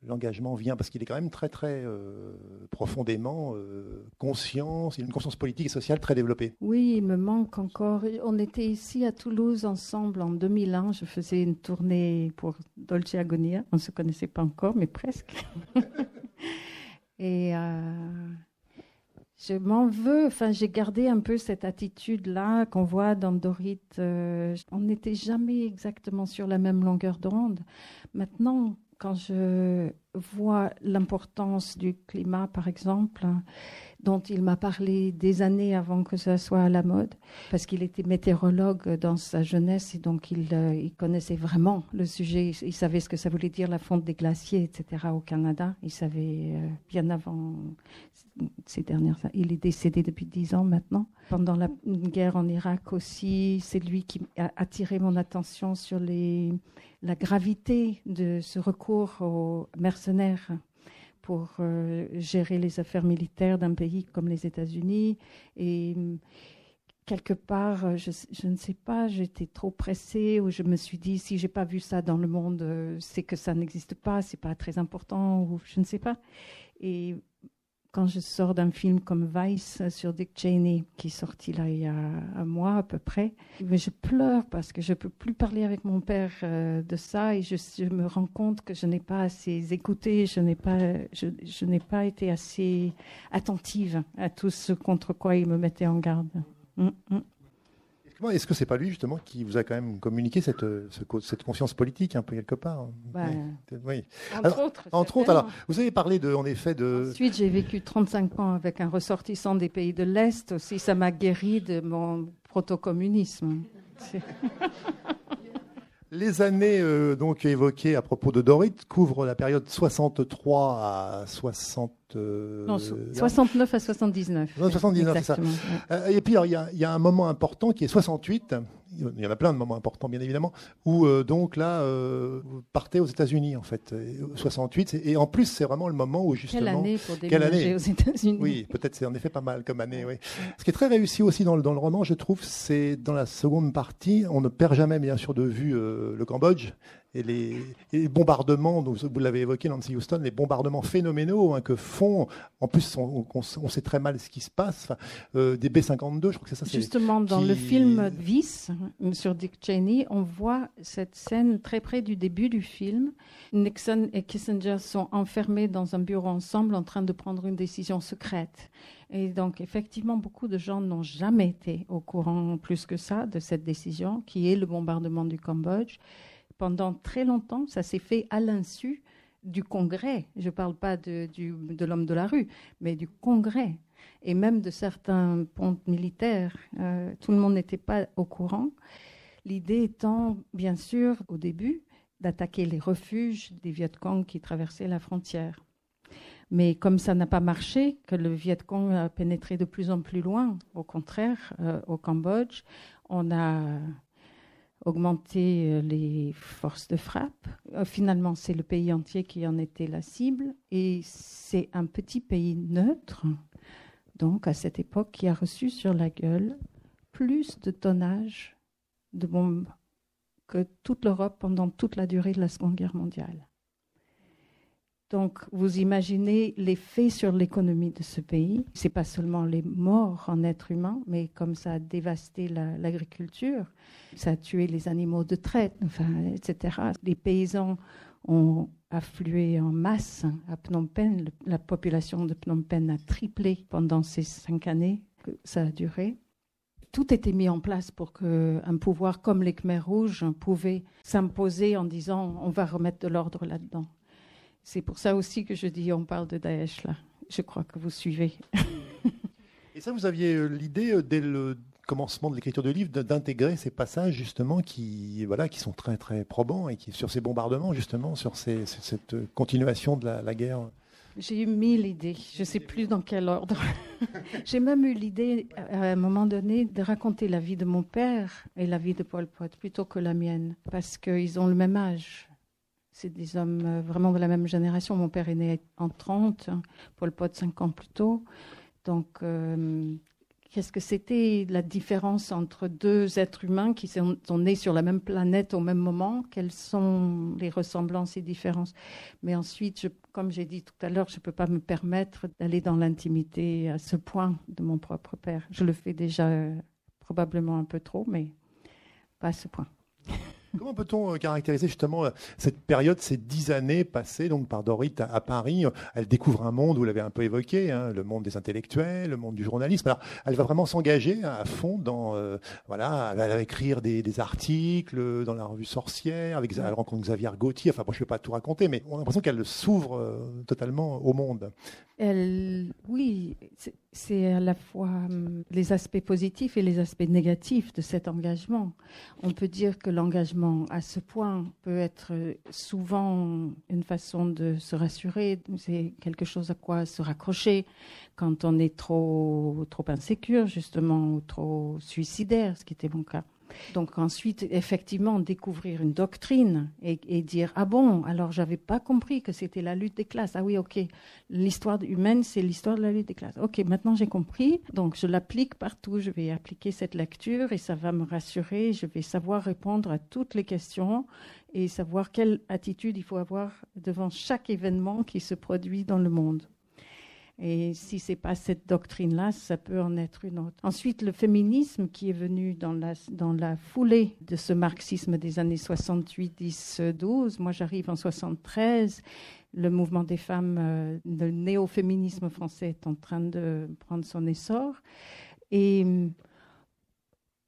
l'engagement vient parce qu'il est quand même très très euh, profondément euh, conscient, il a une conscience politique et sociale très développée. Oui, il me manque encore. On était ici à Toulouse ensemble en 2001. Je faisais une tournée pour Dolce Agonia. On ne se connaissait pas encore, mais presque. et euh, je m'en veux. Enfin, j'ai gardé un peu cette attitude-là qu'on voit dans Dorit. on n'était jamais exactement sur la même longueur d'onde. Maintenant, quand je vois l'importance du climat, par exemple, dont il m'a parlé des années avant que ça soit à la mode, parce qu'il était météorologue dans sa jeunesse et donc il, euh, connaissait vraiment le sujet. Il savait ce que ça voulait dire la fonte des glaciers, etc. au Canada. Il savait euh, bien avant ces dernières années. Il est décédé depuis dix ans maintenant. Pendant la guerre en Irak aussi, c'est lui qui a attiré mon attention sur la gravité de ce recours aux mercenaires pour euh, gérer les affaires militaires d'un pays comme les États-Unis. Et hum, quelque part, euh, je, ne sais pas, j'étais trop pressée ou je me suis dit, si j'ai pas vu ça dans le monde, euh, c'est que ça n'existe pas, c'est pas très important ou je ne sais pas. Et quand je sors d'un film comme Vice sur Dick Cheney, qui est sorti là il y a un mois à peu près, mais je pleure parce que je peux plus parler avec mon père euh, de ça et je, me rends compte que je n'ai pas assez écouté, je n'ai pas, je, n'ai pas été assez attentive à tout ce contre quoi il me mettait en garde. Mm, mm. Est-ce que c'est pas lui justement qui vous a quand même communiqué cette, cette conscience politique un peu quelque part hein bah, oui. Entre autres. Entre autres. Alors, vous avez parlé de, en effet de. Ensuite, j'ai vécu 35 ans avec un ressortissant des pays de l'Est aussi. Ça m'a guéri de mon proto-communisme. Les années euh, donc évoquées à propos de Dorit couvrent la période 63 à 60. Euh, non, 69 à 79. 79, c'est ça. Euh, et puis il y, y, a un moment important qui est 68 il y en a plein de moments importants, bien évidemment, où euh, donc là, euh, vous partez aux États-Unis, en fait, 68. Et en plus, c'est vraiment le moment où justement. Quelle année pour déménager aux États-Unis? Oui, peut-être c'est en effet pas mal comme année, oui. Ce qui est très réussi aussi dans le, dans le roman, je trouve, c'est dans la seconde partie, on ne perd jamais, bien sûr, de vue euh, le Cambodge, et les, bombardements, vous l'avez évoqué, Nancy Houston, les bombardements phénoménaux hein, que font, en plus on, sait très mal ce qui se passe, euh, des B-52, je crois que c'est ça. Justement, dans le film Vice, sur Dick Cheney, on voit cette scène très près du début du film. Nixon et Kissinger sont enfermés dans un bureau ensemble en train de prendre une décision secrète. Et donc, effectivement, beaucoup de gens n'ont jamais été au courant plus que ça de cette décision, qui est le bombardement du Cambodge pendant très longtemps, ça s'est fait à l'insu du Congrès. Je ne parle pas de, l'homme de la rue, mais du Congrès et même de certains ponts militaires. Euh, tout le monde n'était pas au courant. L'idée étant, bien sûr, au début, d'attaquer les refuges des Viet Cong qui traversaient la frontière. Mais comme ça n'a pas marché, que le Viet Cong a pénétré de plus en plus loin, au contraire, euh, au Cambodge, on a augmenter euh, les forces de frappe. Euh, finalement, c'est le pays entier qui en était la cible et c'est un petit pays neutre, donc à cette époque, qui a reçu sur la gueule plus de tonnage de bombes que toute l'Europe pendant toute la durée de la Seconde Guerre mondiale. Donc, vous imaginez l'effet sur l'économie de ce pays. C'est pas seulement les morts en êtres humains, mais comme ça a dévasté l'agriculture, ça a tué les animaux de traite, enfin, etc. Les paysans ont afflué en masse à Phnom Penh. La population de Phnom Penh a triplé pendant ces cinq années que ça a duré. Tout était mis en place pour qu'un pouvoir comme les Khmers rouges pouvait s'imposer en disant on va remettre de l'ordre là-dedans. C'est pour ça aussi que je dis on parle de Daesh là. Je crois que vous suivez. Et ça, vous aviez euh, l'idée euh, dès le commencement de l'écriture du livre d'intégrer ces passages justement qui voilà qui sont très très probants et qui sur ces bombardements justement sur cette continuation de la, guerre. J'ai eu mille idées. Je ne sais plus dans quel ordre. J'ai même eu l'idée, à un moment donné, de raconter la vie de mon père et la vie de Paul Pot plutôt que la mienne, parce qu'ils ont le même âge. C'est des hommes euh, vraiment de la même génération. Mon père est né en 30, Paul Pot cinq ans plus tôt. Donc, euh, qu'est-ce que c'était la différence entre deux êtres humains qui sont, nés sur la même planète au même moment? Quelles sont les ressemblances et différences? Mais ensuite, comme j'ai dit tout à l'heure, je ne peux pas me permettre d'aller dans l'intimité à ce point de mon propre père. Je le fais déjà euh, probablement un peu trop, mais pas à ce point. Comment peut-on euh, caractériser justement euh, cette période, ces dix années passées donc par Dorit à, Paris? Elle découvre un monde, vous l'avez un peu évoqué, hein, le monde des intellectuels, le monde du journalisme. Alors, elle va vraiment s'engager à fond dans, euh, voilà, elle va écrire des, articles dans la revue Sorcière, avec, elle rencontre Xavier Gauthier. Enfin, moi, je ne vais pas tout raconter, mais on a l'impression qu'elle s'ouvre totalement au monde. Oui, c'est à la fois hum, les aspects positifs et les aspects négatifs de cet engagement. On peut dire que l'engagement à ce point peut être souvent une façon de se rassurer, c'est quelque chose à quoi se raccrocher quand on est trop, trop insécure, justement, ou trop suicidaire, ce qui était mon cas. Donc ensuite, effectivement, découvrir une doctrine et, dire ah bon, alors j'avais pas compris que c'était la lutte des classes. Ah oui, ok, l'histoire humaine, c'est l'histoire de la lutte des classes. Ok, maintenant j'ai compris. Donc je l'applique partout. Je vais appliquer cette lecture et ça va me rassurer. Je vais savoir répondre à toutes les questions et savoir quelle attitude il faut avoir devant chaque événement qui se produit dans le monde. Et si c'est pas cette doctrine-là, ça peut en être une autre. Ensuite, le féminisme qui est venu dans la, dans la foulée de ce marxisme des années 68, 10, 12. Moi, j'arrive en 73. Le mouvement des femmes, euh, le néo-féminisme français est en train de prendre son essor. Et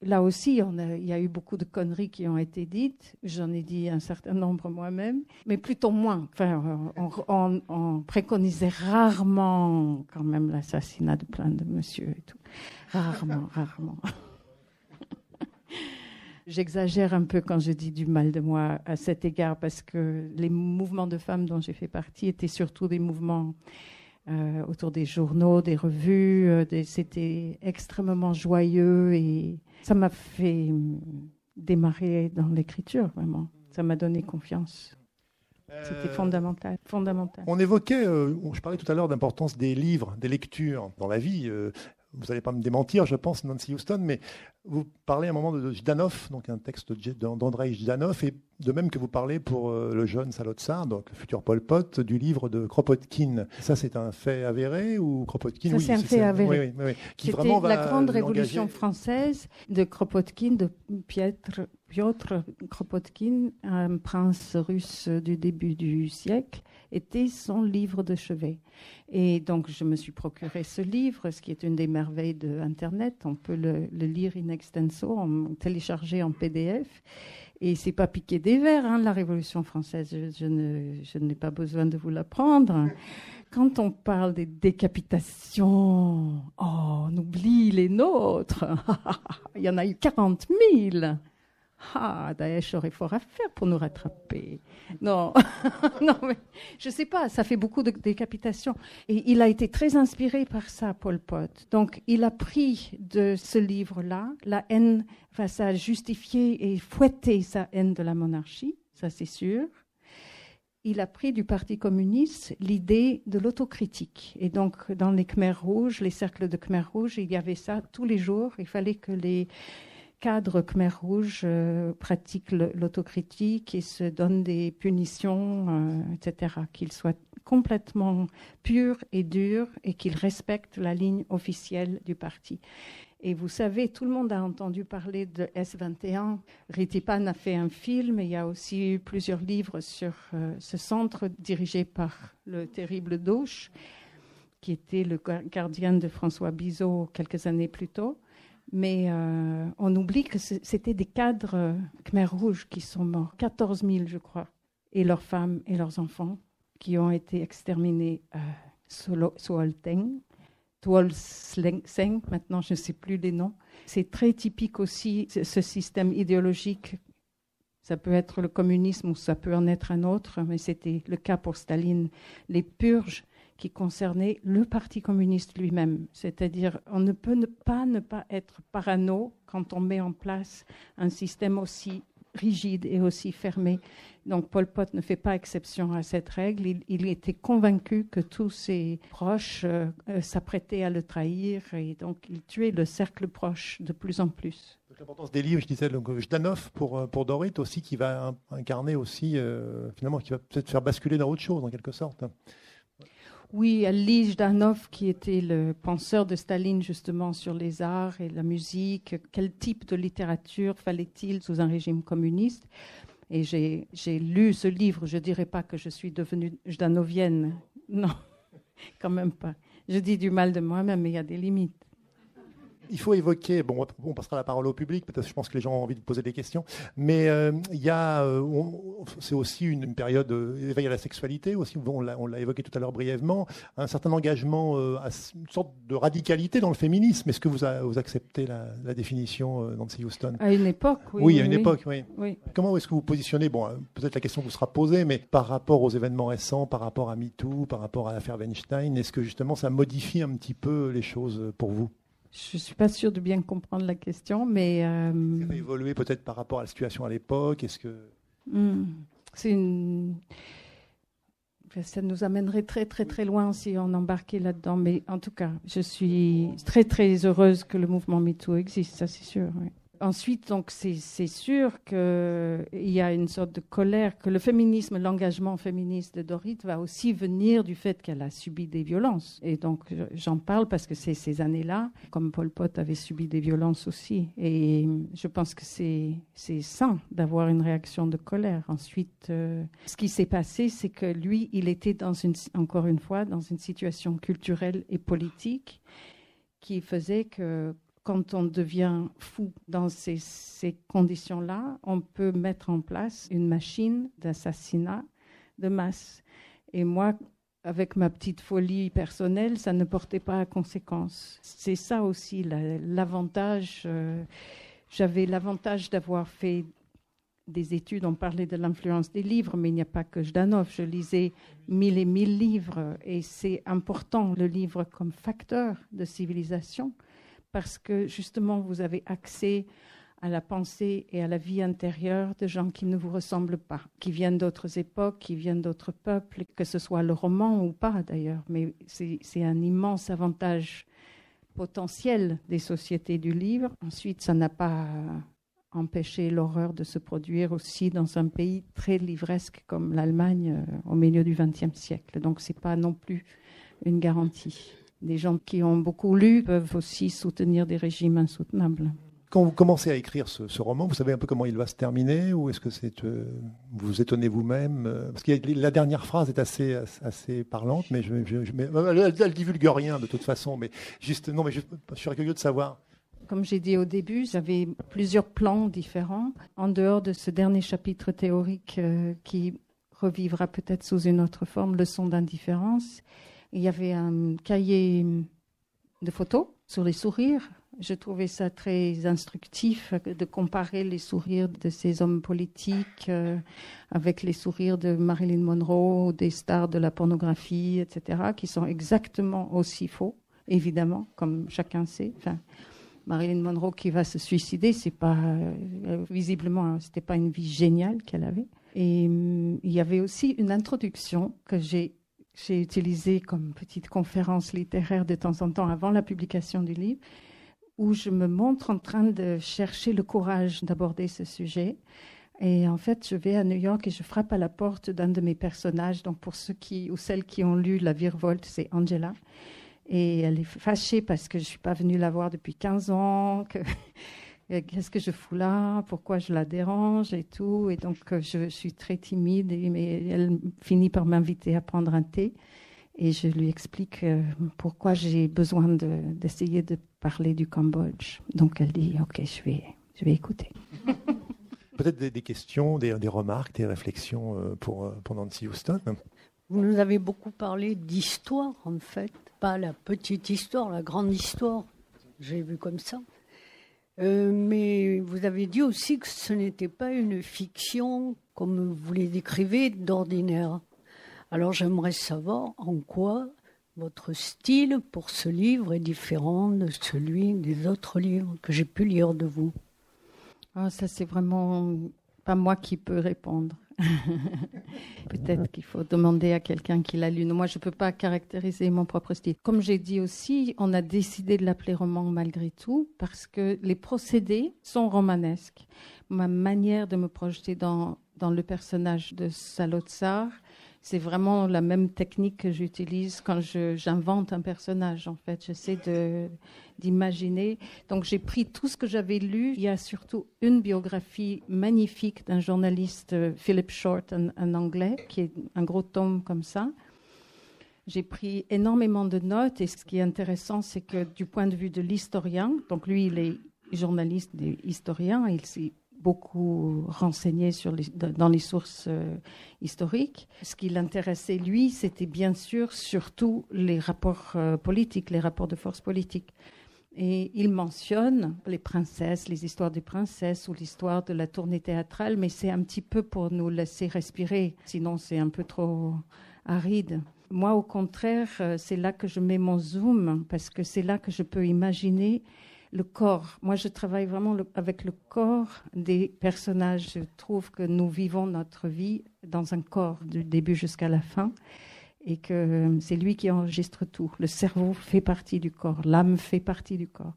là aussi, il y a eu beaucoup de conneries qui ont été dites. J'en ai dit un certain nombre moi-même, mais plutôt moins. Enfin, on, préconisait rarement quand même l'assassinat de plein de monsieur et tout. Rarement, rarement. J'exagère un peu quand je dis du mal de moi à cet égard parce que les mouvements de femmes dont j'ai fait partie étaient surtout des mouvements euh, autour des journaux, des revues. Euh, c'était extrêmement joyeux et ça m'a fait démarrer dans l'écriture, vraiment. Ça m'a donné confiance. C'était euh, fondamental, fondamental. On évoquait, je parlais tout à l'heure d'importance des livres, des lectures dans la vie vous n'allez pas me démentir, je pense, Nancy Houston, mais vous parlez à un moment de Zhdanov, donc un texte d'Andrei Zhdanov, et de même que vous parlez pour euh, le jeune Salotsar, donc le futur Pol Pot, du livre de Kropotkin. Ça, c'est un fait avéré ou Kropotkin? Ça, c'est un fait avéré. Oui, oui, Qui vraiment la grande révolution française de Kropotkin, de Piotr, Piotr Kropotkin, un prince russe du début du siècle, était son livre de chevet. Et donc, je me suis procuré ce livre, ce qui est une des merveilles de Internet. On peut le, lire in extenso, en, télécharger en PDF. Et c'est pas piqué des verres, hein, la Révolution française. Je, je n'ai pas besoin de vous l'apprendre. Quand on parle des décapitations, oh, on oublie les nôtres. Il y en a eu 40 000. Ah, Daesh aurait fort à faire pour nous rattraper. Non, non, mais je sais pas, ça fait beaucoup de décapitations. Et il a été très inspiré par ça, Paul Pot. Donc, il a pris de ce livre-là la haine, face à justifier et fouetter sa haine de la monarchie, ça c'est sûr. Il a pris du Parti communiste l'idée de l'autocritique. Et donc, dans les Khmers rouges, les cercles de Khmers rouges, il y avait ça tous les jours. Il fallait que les cadre Khmer Rouge euh, pratique l'autocritique et se donne des punitions, euh, etc. Qu'il soit complètement pur et dur et qu'il respecte la ligne officielle du parti. Et vous savez, tout le monde a entendu parler de S21. Ritipan a fait un film. il y a aussi eu plusieurs livres sur euh, ce centre dirigé par le terrible Dauch, qui était le gardien de François Bizot quelques années plus tôt. Mais euh, on oublie que c'était des cadres euh, Khmer Rouges qui sont morts, 14 000 je crois, et leurs femmes et leurs enfants qui ont été exterminés à Suolteng, Tuolseng, maintenant je ne sais plus les noms. C'est très typique aussi ce système idéologique. Ça peut être le communisme ou ça peut en être un autre, mais c'était le cas pour Staline. Les purges qui concernait le Parti communiste lui-même. C'est-à-dire, on ne peut ne pas ne pas être parano quand on met en place un système aussi rigide et aussi fermé. Donc Pol Pot ne fait pas exception à cette règle. Il, était convaincu que tous ses proches euh, euh, s'apprêtaient à le trahir et donc il tuait le cercle proche de plus en plus. L'importance des livres, je disais, donc Jdanov pour, euh, pour Dorit aussi, qui va incarner aussi, finalement, qui va peut-être faire basculer dans autre chose en quelque sorte. Oui, Lee Jdanov, qui était le penseur de Staline justement sur les arts et la musique, quel type de littérature fallait-il sous un régime communiste? Et j'ai lu ce livre, je ne dirais pas que je suis devenue jdanovienne, non, quand même pas. Je dis du mal de moi-même, mais il y a des limites il faut évoquer, bon, on passera la parole au public, peut-être je pense que les gens ont envie de poser des questions, mais euh, il y a, euh, c'est aussi une, période d'éveil à la sexualité, aussi, on l'a évoqué tout à l'heure brièvement, un certain engagement, euh, une sorte de radicalité dans le féminisme. Est-ce que vous, vous acceptez la, définition, Nancy Houston? À une époque, oui. Oui, à une époque, oui. oui. Comment est-ce que vous positionnez, bon, peut-être la question vous sera posée, mais par rapport aux événements récents, par rapport à MeToo, par rapport à l'affaire Weinstein, est-ce que justement ça modifie un petit peu les choses pour vous? Je ne suis pas sûre de bien comprendre la question, mais... Euh... Ça a évolué peut-être par rapport à la situation à l'époque Est-ce que... Hmm. C'est une... Ça nous amènerait très très très loin si on embarquait là-dedans. Mais en tout cas, je suis très très heureuse que le mouvement MeToo existe, ça c'est sûr. Oui. Ensuite, donc, c'est sûr qu'il y a une sorte de colère, que le féminisme, l'engagement féministe de Dorit va aussi venir du fait qu'elle a subi des violences. Et donc, j'en parle parce que c'est ces années-là, comme Paul Pot avait subi des violences aussi. Et je pense que c'est sain d'avoir une réaction de colère. Ensuite, euh, ce qui s'est passé, c'est que lui, il était encore une fois, dans une situation culturelle et politique qui faisait que quand on devient fou dans ces, conditions-là, on peut mettre en place une machine d'assassinat de masse. Et moi, avec ma petite folie personnelle, ça ne portait pas à conséquence. C'est ça aussi l'avantage. Euh, j'avais l'avantage d'avoir fait des études, on parlait de l'influence des livres, mais il n'y a pas que Jdanov. Je lisais mille et mille livres et c'est important le livre comme facteur de civilisation parce que justement vous avez accès à la pensée et à la vie intérieure de gens qui ne vous ressemblent pas, qui viennent d'autres époques, qui viennent d'autres peuples, que ce soit le roman ou pas d'ailleurs. Mais c'est un immense avantage potentiel des sociétés du livre. Ensuite, ça n'a pas empêché l'horreur de se produire aussi dans un pays très livresque comme l'Allemagne euh, au milieu du XXe siècle. Donc, ce n'est pas non plus une garantie des gens qui ont beaucoup lu peuvent aussi soutenir des régimes insoutenables. Quand vous commencez à écrire ce, roman, vous savez un peu comment il va se terminer ou est-ce que c'est euh, vous vous étonnez vous-même euh, Parce que la dernière phrase est assez assez parlante, mais, je, elle, divulgue rien de toute façon. Mais juste non, mais je, suis curieux de savoir. Comme j'ai dit au début, j'avais plusieurs plans différents en dehors de ce dernier chapitre théorique euh, qui revivra peut-être sous une autre forme, leçon d'indifférence. Il y avait un cahier de photos sur les sourires. Je trouvais ça très instructif de comparer les sourires de ces hommes politiques euh, avec les sourires de Marilyn Monroe, des stars de la pornographie, etc., qui sont exactement aussi faux, évidemment, comme chacun sait. Marilyn Monroe qui va se suicider, c'est pas euh, visiblement, c'était pas une vie géniale qu'elle avait. Et hum, il y avait aussi une introduction que j'ai j'ai utilisé comme petite conférence littéraire de temps en temps avant la publication du livre, où je me montre en train de chercher le courage d'aborder ce sujet. Et en fait, je vais à New York et je frappe à la porte d'un de mes personnages. Donc, pour ceux qui ou celles qui ont lu La Virevolte, c'est Angela. Et elle est fâchée parce que je ne suis pas venue la voir depuis 15 ans, que qu'est-ce que je fous là, pourquoi je la dérange et tout? Et donc, euh, je, suis très timide, mais elle finit par m'inviter à prendre un thé. Et je lui explique euh, pourquoi j'ai besoin d'essayer de, parler du Cambodge. Donc, elle dit Ok, je vais, je vais écouter. Peut-être des, questions, des, remarques, des réflexions euh, pour, pour Nancy Houston? Vous nous avez beaucoup parlé d'histoire, en fait. Pas la petite histoire, la grande histoire. J'ai vu comme ça. Euh, mais vous avez dit aussi que ce n'était pas une fiction, comme vous les décrivez, d'ordinaire. Alors j'aimerais savoir en quoi votre style pour ce livre est différent de celui des autres livres que j'ai pu lire de vous ah, Ça, c'est vraiment pas moi qui peux répondre. Peut-être qu'il faut demander à quelqu'un qui l'a lu. Moi, je ne peux pas caractériser mon propre style. Comme j'ai dit aussi, on a décidé de l'appeler roman malgré tout parce que les procédés sont romanesques. Ma manière de me projeter dans, dans le personnage de Salotsar, c'est vraiment la même technique que j'utilise quand j'invente un personnage. En fait, j'essaie d'imaginer. Donc, j'ai pris tout ce que j'avais lu. Il y a surtout une biographie magnifique d'un journaliste, euh, Philip Short, un, anglais, qui est un gros tome comme ça. J'ai pris énormément de notes et ce qui est intéressant, c'est que du point de vue de l'historien, donc lui, il est journaliste et historien, il beaucoup renseigné dans les sources euh, historiques. Ce qui l'intéressait, lui, c'était bien sûr surtout les rapports euh, politiques, les rapports de force politique. Et il mentionne les princesses, les histoires des princesses ou l'histoire de la tournée théâtrale, mais c'est un petit peu pour nous laisser respirer, sinon c'est un peu trop aride. Moi, au contraire, euh, c'est là que je mets mon zoom, parce que c'est là que je peux imaginer le corps. Moi, je travaille vraiment avec le corps des personnages. Je trouve que nous vivons notre vie dans un corps du début jusqu'à la fin et que euh, c'est lui qui enregistre tout. Le cerveau fait partie du corps, l'âme fait partie du corps.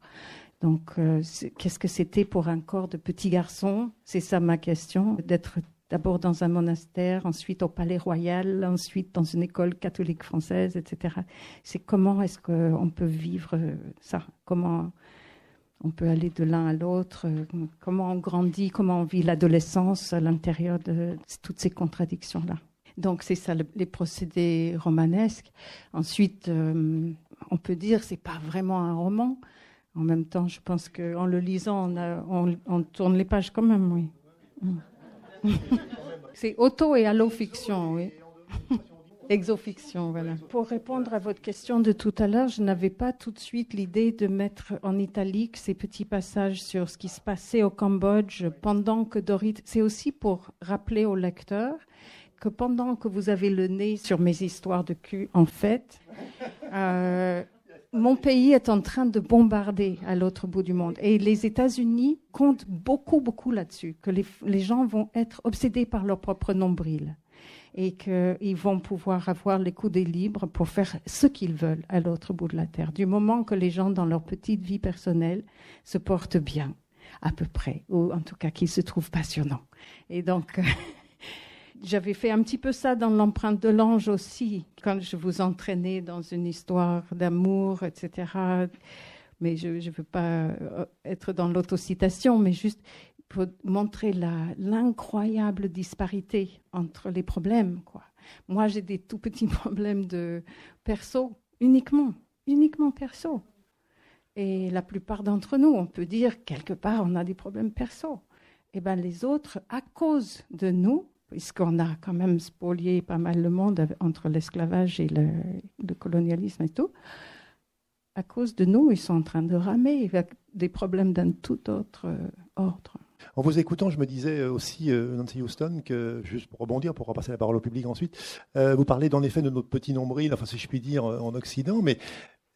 Donc, euh, qu'est-ce que c'était pour un corps de petit garçon? C'est ça ma question, d'être d'abord dans un monastère, ensuite au palais royal, ensuite dans une école catholique française, etc. C'est comment est-ce qu'on peut vivre ça? Comment on peut aller de l'un à l'autre, comment on grandit, comment on vit l'adolescence à l'intérieur de toutes ces contradictions-là. Donc c'est ça les procédés romanesques. Ensuite, euh, on peut dire c'est pas vraiment un roman. En même temps, je pense qu'en le lisant, on, tourne les pages quand même, oui. C'est auto et allo-fiction, oui. Exofiction, voilà. Pour répondre à votre question de tout à l'heure, je n'avais pas tout de suite l'idée de mettre en italique ces petits passages sur ce qui se passait au Cambodge pendant que Dorit. C'est aussi pour rappeler au lecteur que pendant que vous avez le nez sur mes histoires de cul, en fait, euh, mon pays est en train de bombarder à l'autre bout du monde. Et les États-Unis comptent beaucoup, beaucoup là-dessus, que les, les gens vont être obsédés par leur propre nombril et qu'ils vont pouvoir avoir les coudes libres pour faire ce qu'ils veulent à l'autre bout de la terre. Du moment que les gens dans leur petite vie personnelle se portent bien, à peu près, ou en tout cas qu'ils se trouvent passionnants. Et donc, j'avais fait un petit peu ça dans l'empreinte de l'ange aussi, quand je vous entraînais dans une histoire d'amour, etc. Mais je ne veux pas euh, être dans l'autocitation, mais juste pour montrer l'incroyable disparité entre les problèmes. Moi, j'ai des tout petits problèmes de perso, uniquement, uniquement perso. Et la plupart d'entre nous, on peut dire quelque part, on a des problèmes perso. Et eh bien les autres, à cause de nous, puisqu'on a quand même spolié pas mal le monde entre l'esclavage et le, le, colonialisme et tout, à cause de nous, ils sont en train de ramer avec des problèmes d'un tout autre euh, ordre. En vous écoutant, je me disais euh, aussi, euh, Nancy Houston, que, juste pour rebondir, pour repasser la parole au public ensuite, euh, vous parlez en effet de notre petit nombril, enfin si je puis dire, en Occident, mais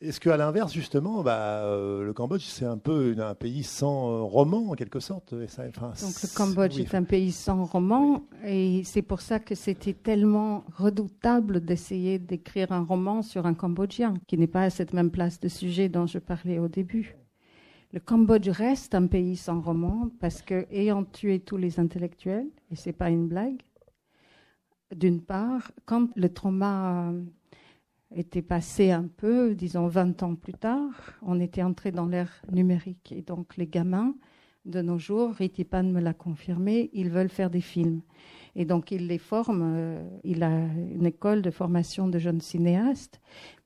est-ce qu'à l'inverse, justement, bah, le Cambodge, c'est un peu un pays sans roman, en quelque sorte Donc le Cambodge est un pays sans roman, et c'est pour ça que c'était tellement redoutable d'essayer d'écrire un roman sur un Cambodgien, qui n'est pas à cette même place de sujet dont je parlais au début. Le Cambodge reste un pays sans roman parce que, ayant tué tous les intellectuels, et c'est pas une blague, d'une part, quand le trauma était passé un peu, disons 20 ans plus tard, on était entré dans l'ère numérique. Et donc les gamins de nos jours, Ritipan me l'a confirmé, ils veulent faire des films. Et donc il les forme, euh, il a une école de formation de jeunes cinéastes,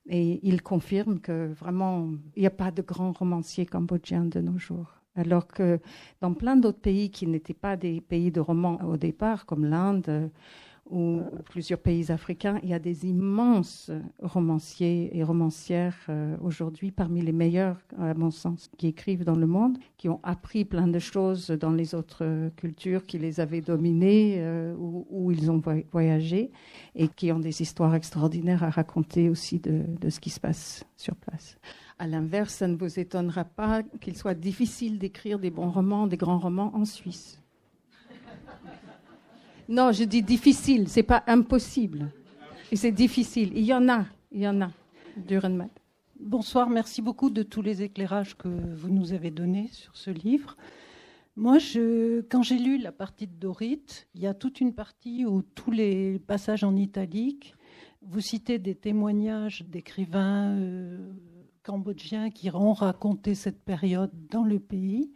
et il confirme que vraiment, il n'y a pas de grands romanciers cambodgiens de nos jours. Alors que dans plein d'autres pays qui n'étaient pas des pays de romans au départ, comme l'Inde, ou plusieurs pays africains, il y a des immenses romanciers et romancières euh, aujourd'hui, parmi les meilleurs, à mon sens, qui écrivent dans le monde, qui ont appris plein de choses dans les autres cultures, qui les avaient dominées, euh, ou, où, ils ont voyagé et qui ont des histoires extraordinaires à raconter aussi de, de ce qui se passe sur place. À l'inverse, ça ne vous étonnera pas qu'il soit difficile d'écrire des bons romans, des grands romans en Suisse. Non, je dis difficile, c'est pas impossible. Et c'est difficile. Il y en a, il y en a. Durenmat. Bonsoir, merci beaucoup de tous les éclairages que vous nous avez donnés sur ce livre. Moi, quand j'ai lu la partie de Dorit, il y a toute une partie où tous les passages en italique, vous citez des témoignages d'écrivains euh, cambodgiens qui ont raconté cette période dans le pays.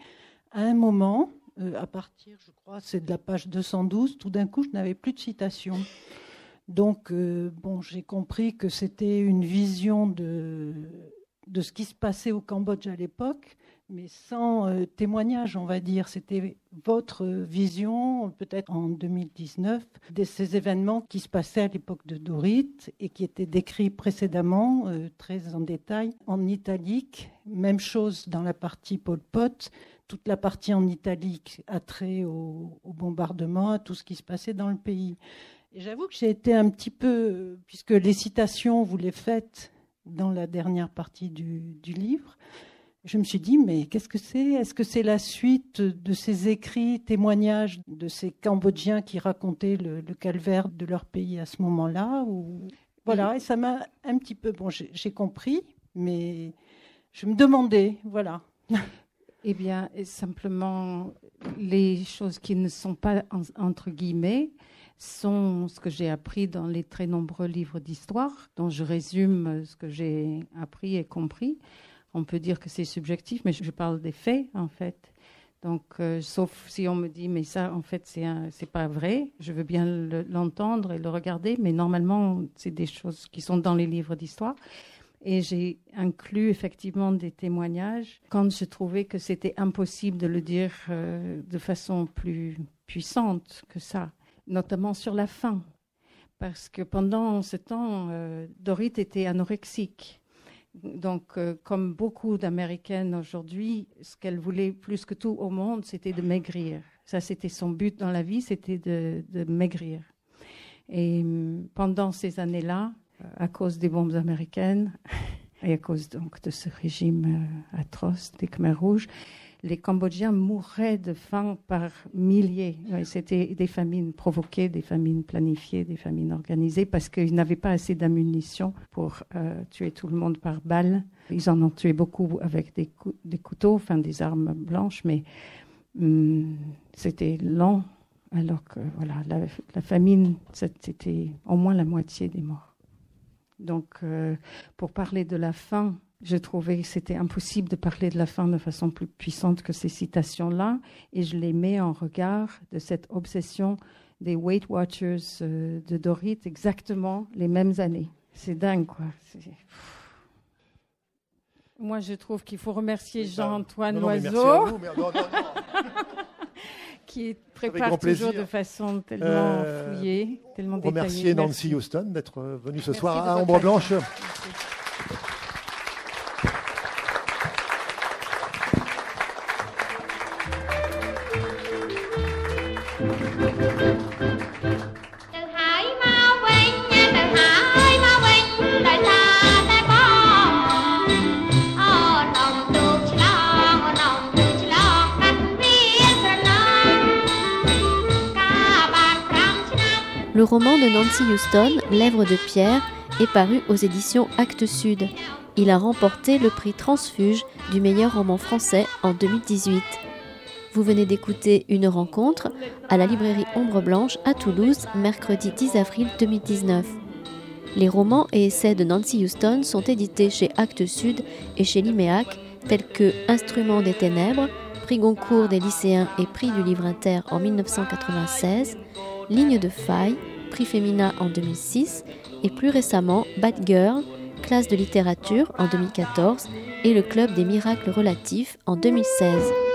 À un moment, euh, à partir, je crois, c'est de la page 212, tout d'un coup, je n'avais plus de citation. Donc, euh, bon, j'ai compris que c'était une vision de, de ce qui se passait au Cambodge à l'époque, mais sans euh, témoignage, on va dire. C'était votre vision, peut-être en 2019, de ces événements qui se passaient à l'époque de Dorit et qui étaient décrits précédemment, très en détail, en italique. Même chose dans la partie Pol Pot toute la partie en italique a trait au, bombardement, à tout ce qui se passait dans le pays. Et j'avoue que j'ai été un petit peu, puisque les citations, vous les faites dans la dernière partie du, livre, je me suis dit, mais qu'est-ce que c'est? Est-ce que c'est la suite de ces écrits, témoignages de ces Cambodgiens qui racontaient le, calvaire de leur pays à ce moment-là ou... Voilà, et ça m'a un petit peu... Bon, j'ai compris, mais je me demandais, voilà. Eh bien, simplement, les choses qui ne sont pas entre guillemets sont ce que j'ai appris dans les très nombreux livres d'histoire, dont je résume ce que j'ai appris et compris. On peut dire que c'est subjectif, mais je parle des faits, en fait. Donc, euh, sauf si on me dit, mais ça, en fait, c'est c'est pas vrai. Je veux bien l'entendre et le regarder, mais normalement, c'est des choses qui sont dans les livres d'histoire. Et j'ai inclus effectivement des témoignages quand je trouvais que c'était impossible de le dire euh, de façon plus puissante que ça, notamment sur la faim. Parce que pendant ce temps, euh, Dorit était anorexique. Donc, euh, comme beaucoup d'Américaines aujourd'hui, ce qu'elle voulait plus que tout au monde, c'était de maigrir. Ça, c'était son but dans la vie, c'était de, maigrir. Et hum, pendant ces années-là, à cause des bombes américaines et à cause donc de ce régime euh, atroce des Khmers rouges, les Cambodgiens mouraient de faim par milliers. C'était des famines provoquées, des famines planifiées, des famines organisées, parce qu'ils n'avaient pas assez d'ammunition pour euh, tuer tout le monde par balle. Ils en ont tué beaucoup avec des, couteaux, enfin des armes blanches, mais hum, c'était lent. Alors que voilà, la famine, c'était au moins la moitié des morts. Donc, euh, pour parler de la fin, je trouvais que c'était impossible de parler de la fin de façon plus puissante que ces citations-là, et je les mets en regard de cette obsession des Weight Watchers euh, de Dorit, exactement les mêmes années. C'est dingue, quoi. Moi, je trouve qu'il faut remercier Jean-Antoine Loiseau. Qui prépare toujours de façon tellement euh, fouillée, tellement détaillée. Remercier Nancy Houston d'être venue ce soir à Ombre Blanche. Nancy Houston, Lèvres de pierre, est paru aux éditions Actes Sud. Il a remporté le prix Transfuge du meilleur roman français en 2018. Vous venez d'écouter une rencontre à la librairie Ombre Blanche à Toulouse, mercredi 10 avril 2019. Les romans et essais de Nancy Houston sont édités chez Actes Sud et chez Liméac, tels que Instruments des ténèbres, prix Goncourt des lycéens et prix du livre inter en 1996, Ligne de faille, prix Femina en 2006 et plus récemment Bad Girl, classe de littérature en 2014 et le Club des miracles relatifs en 2016.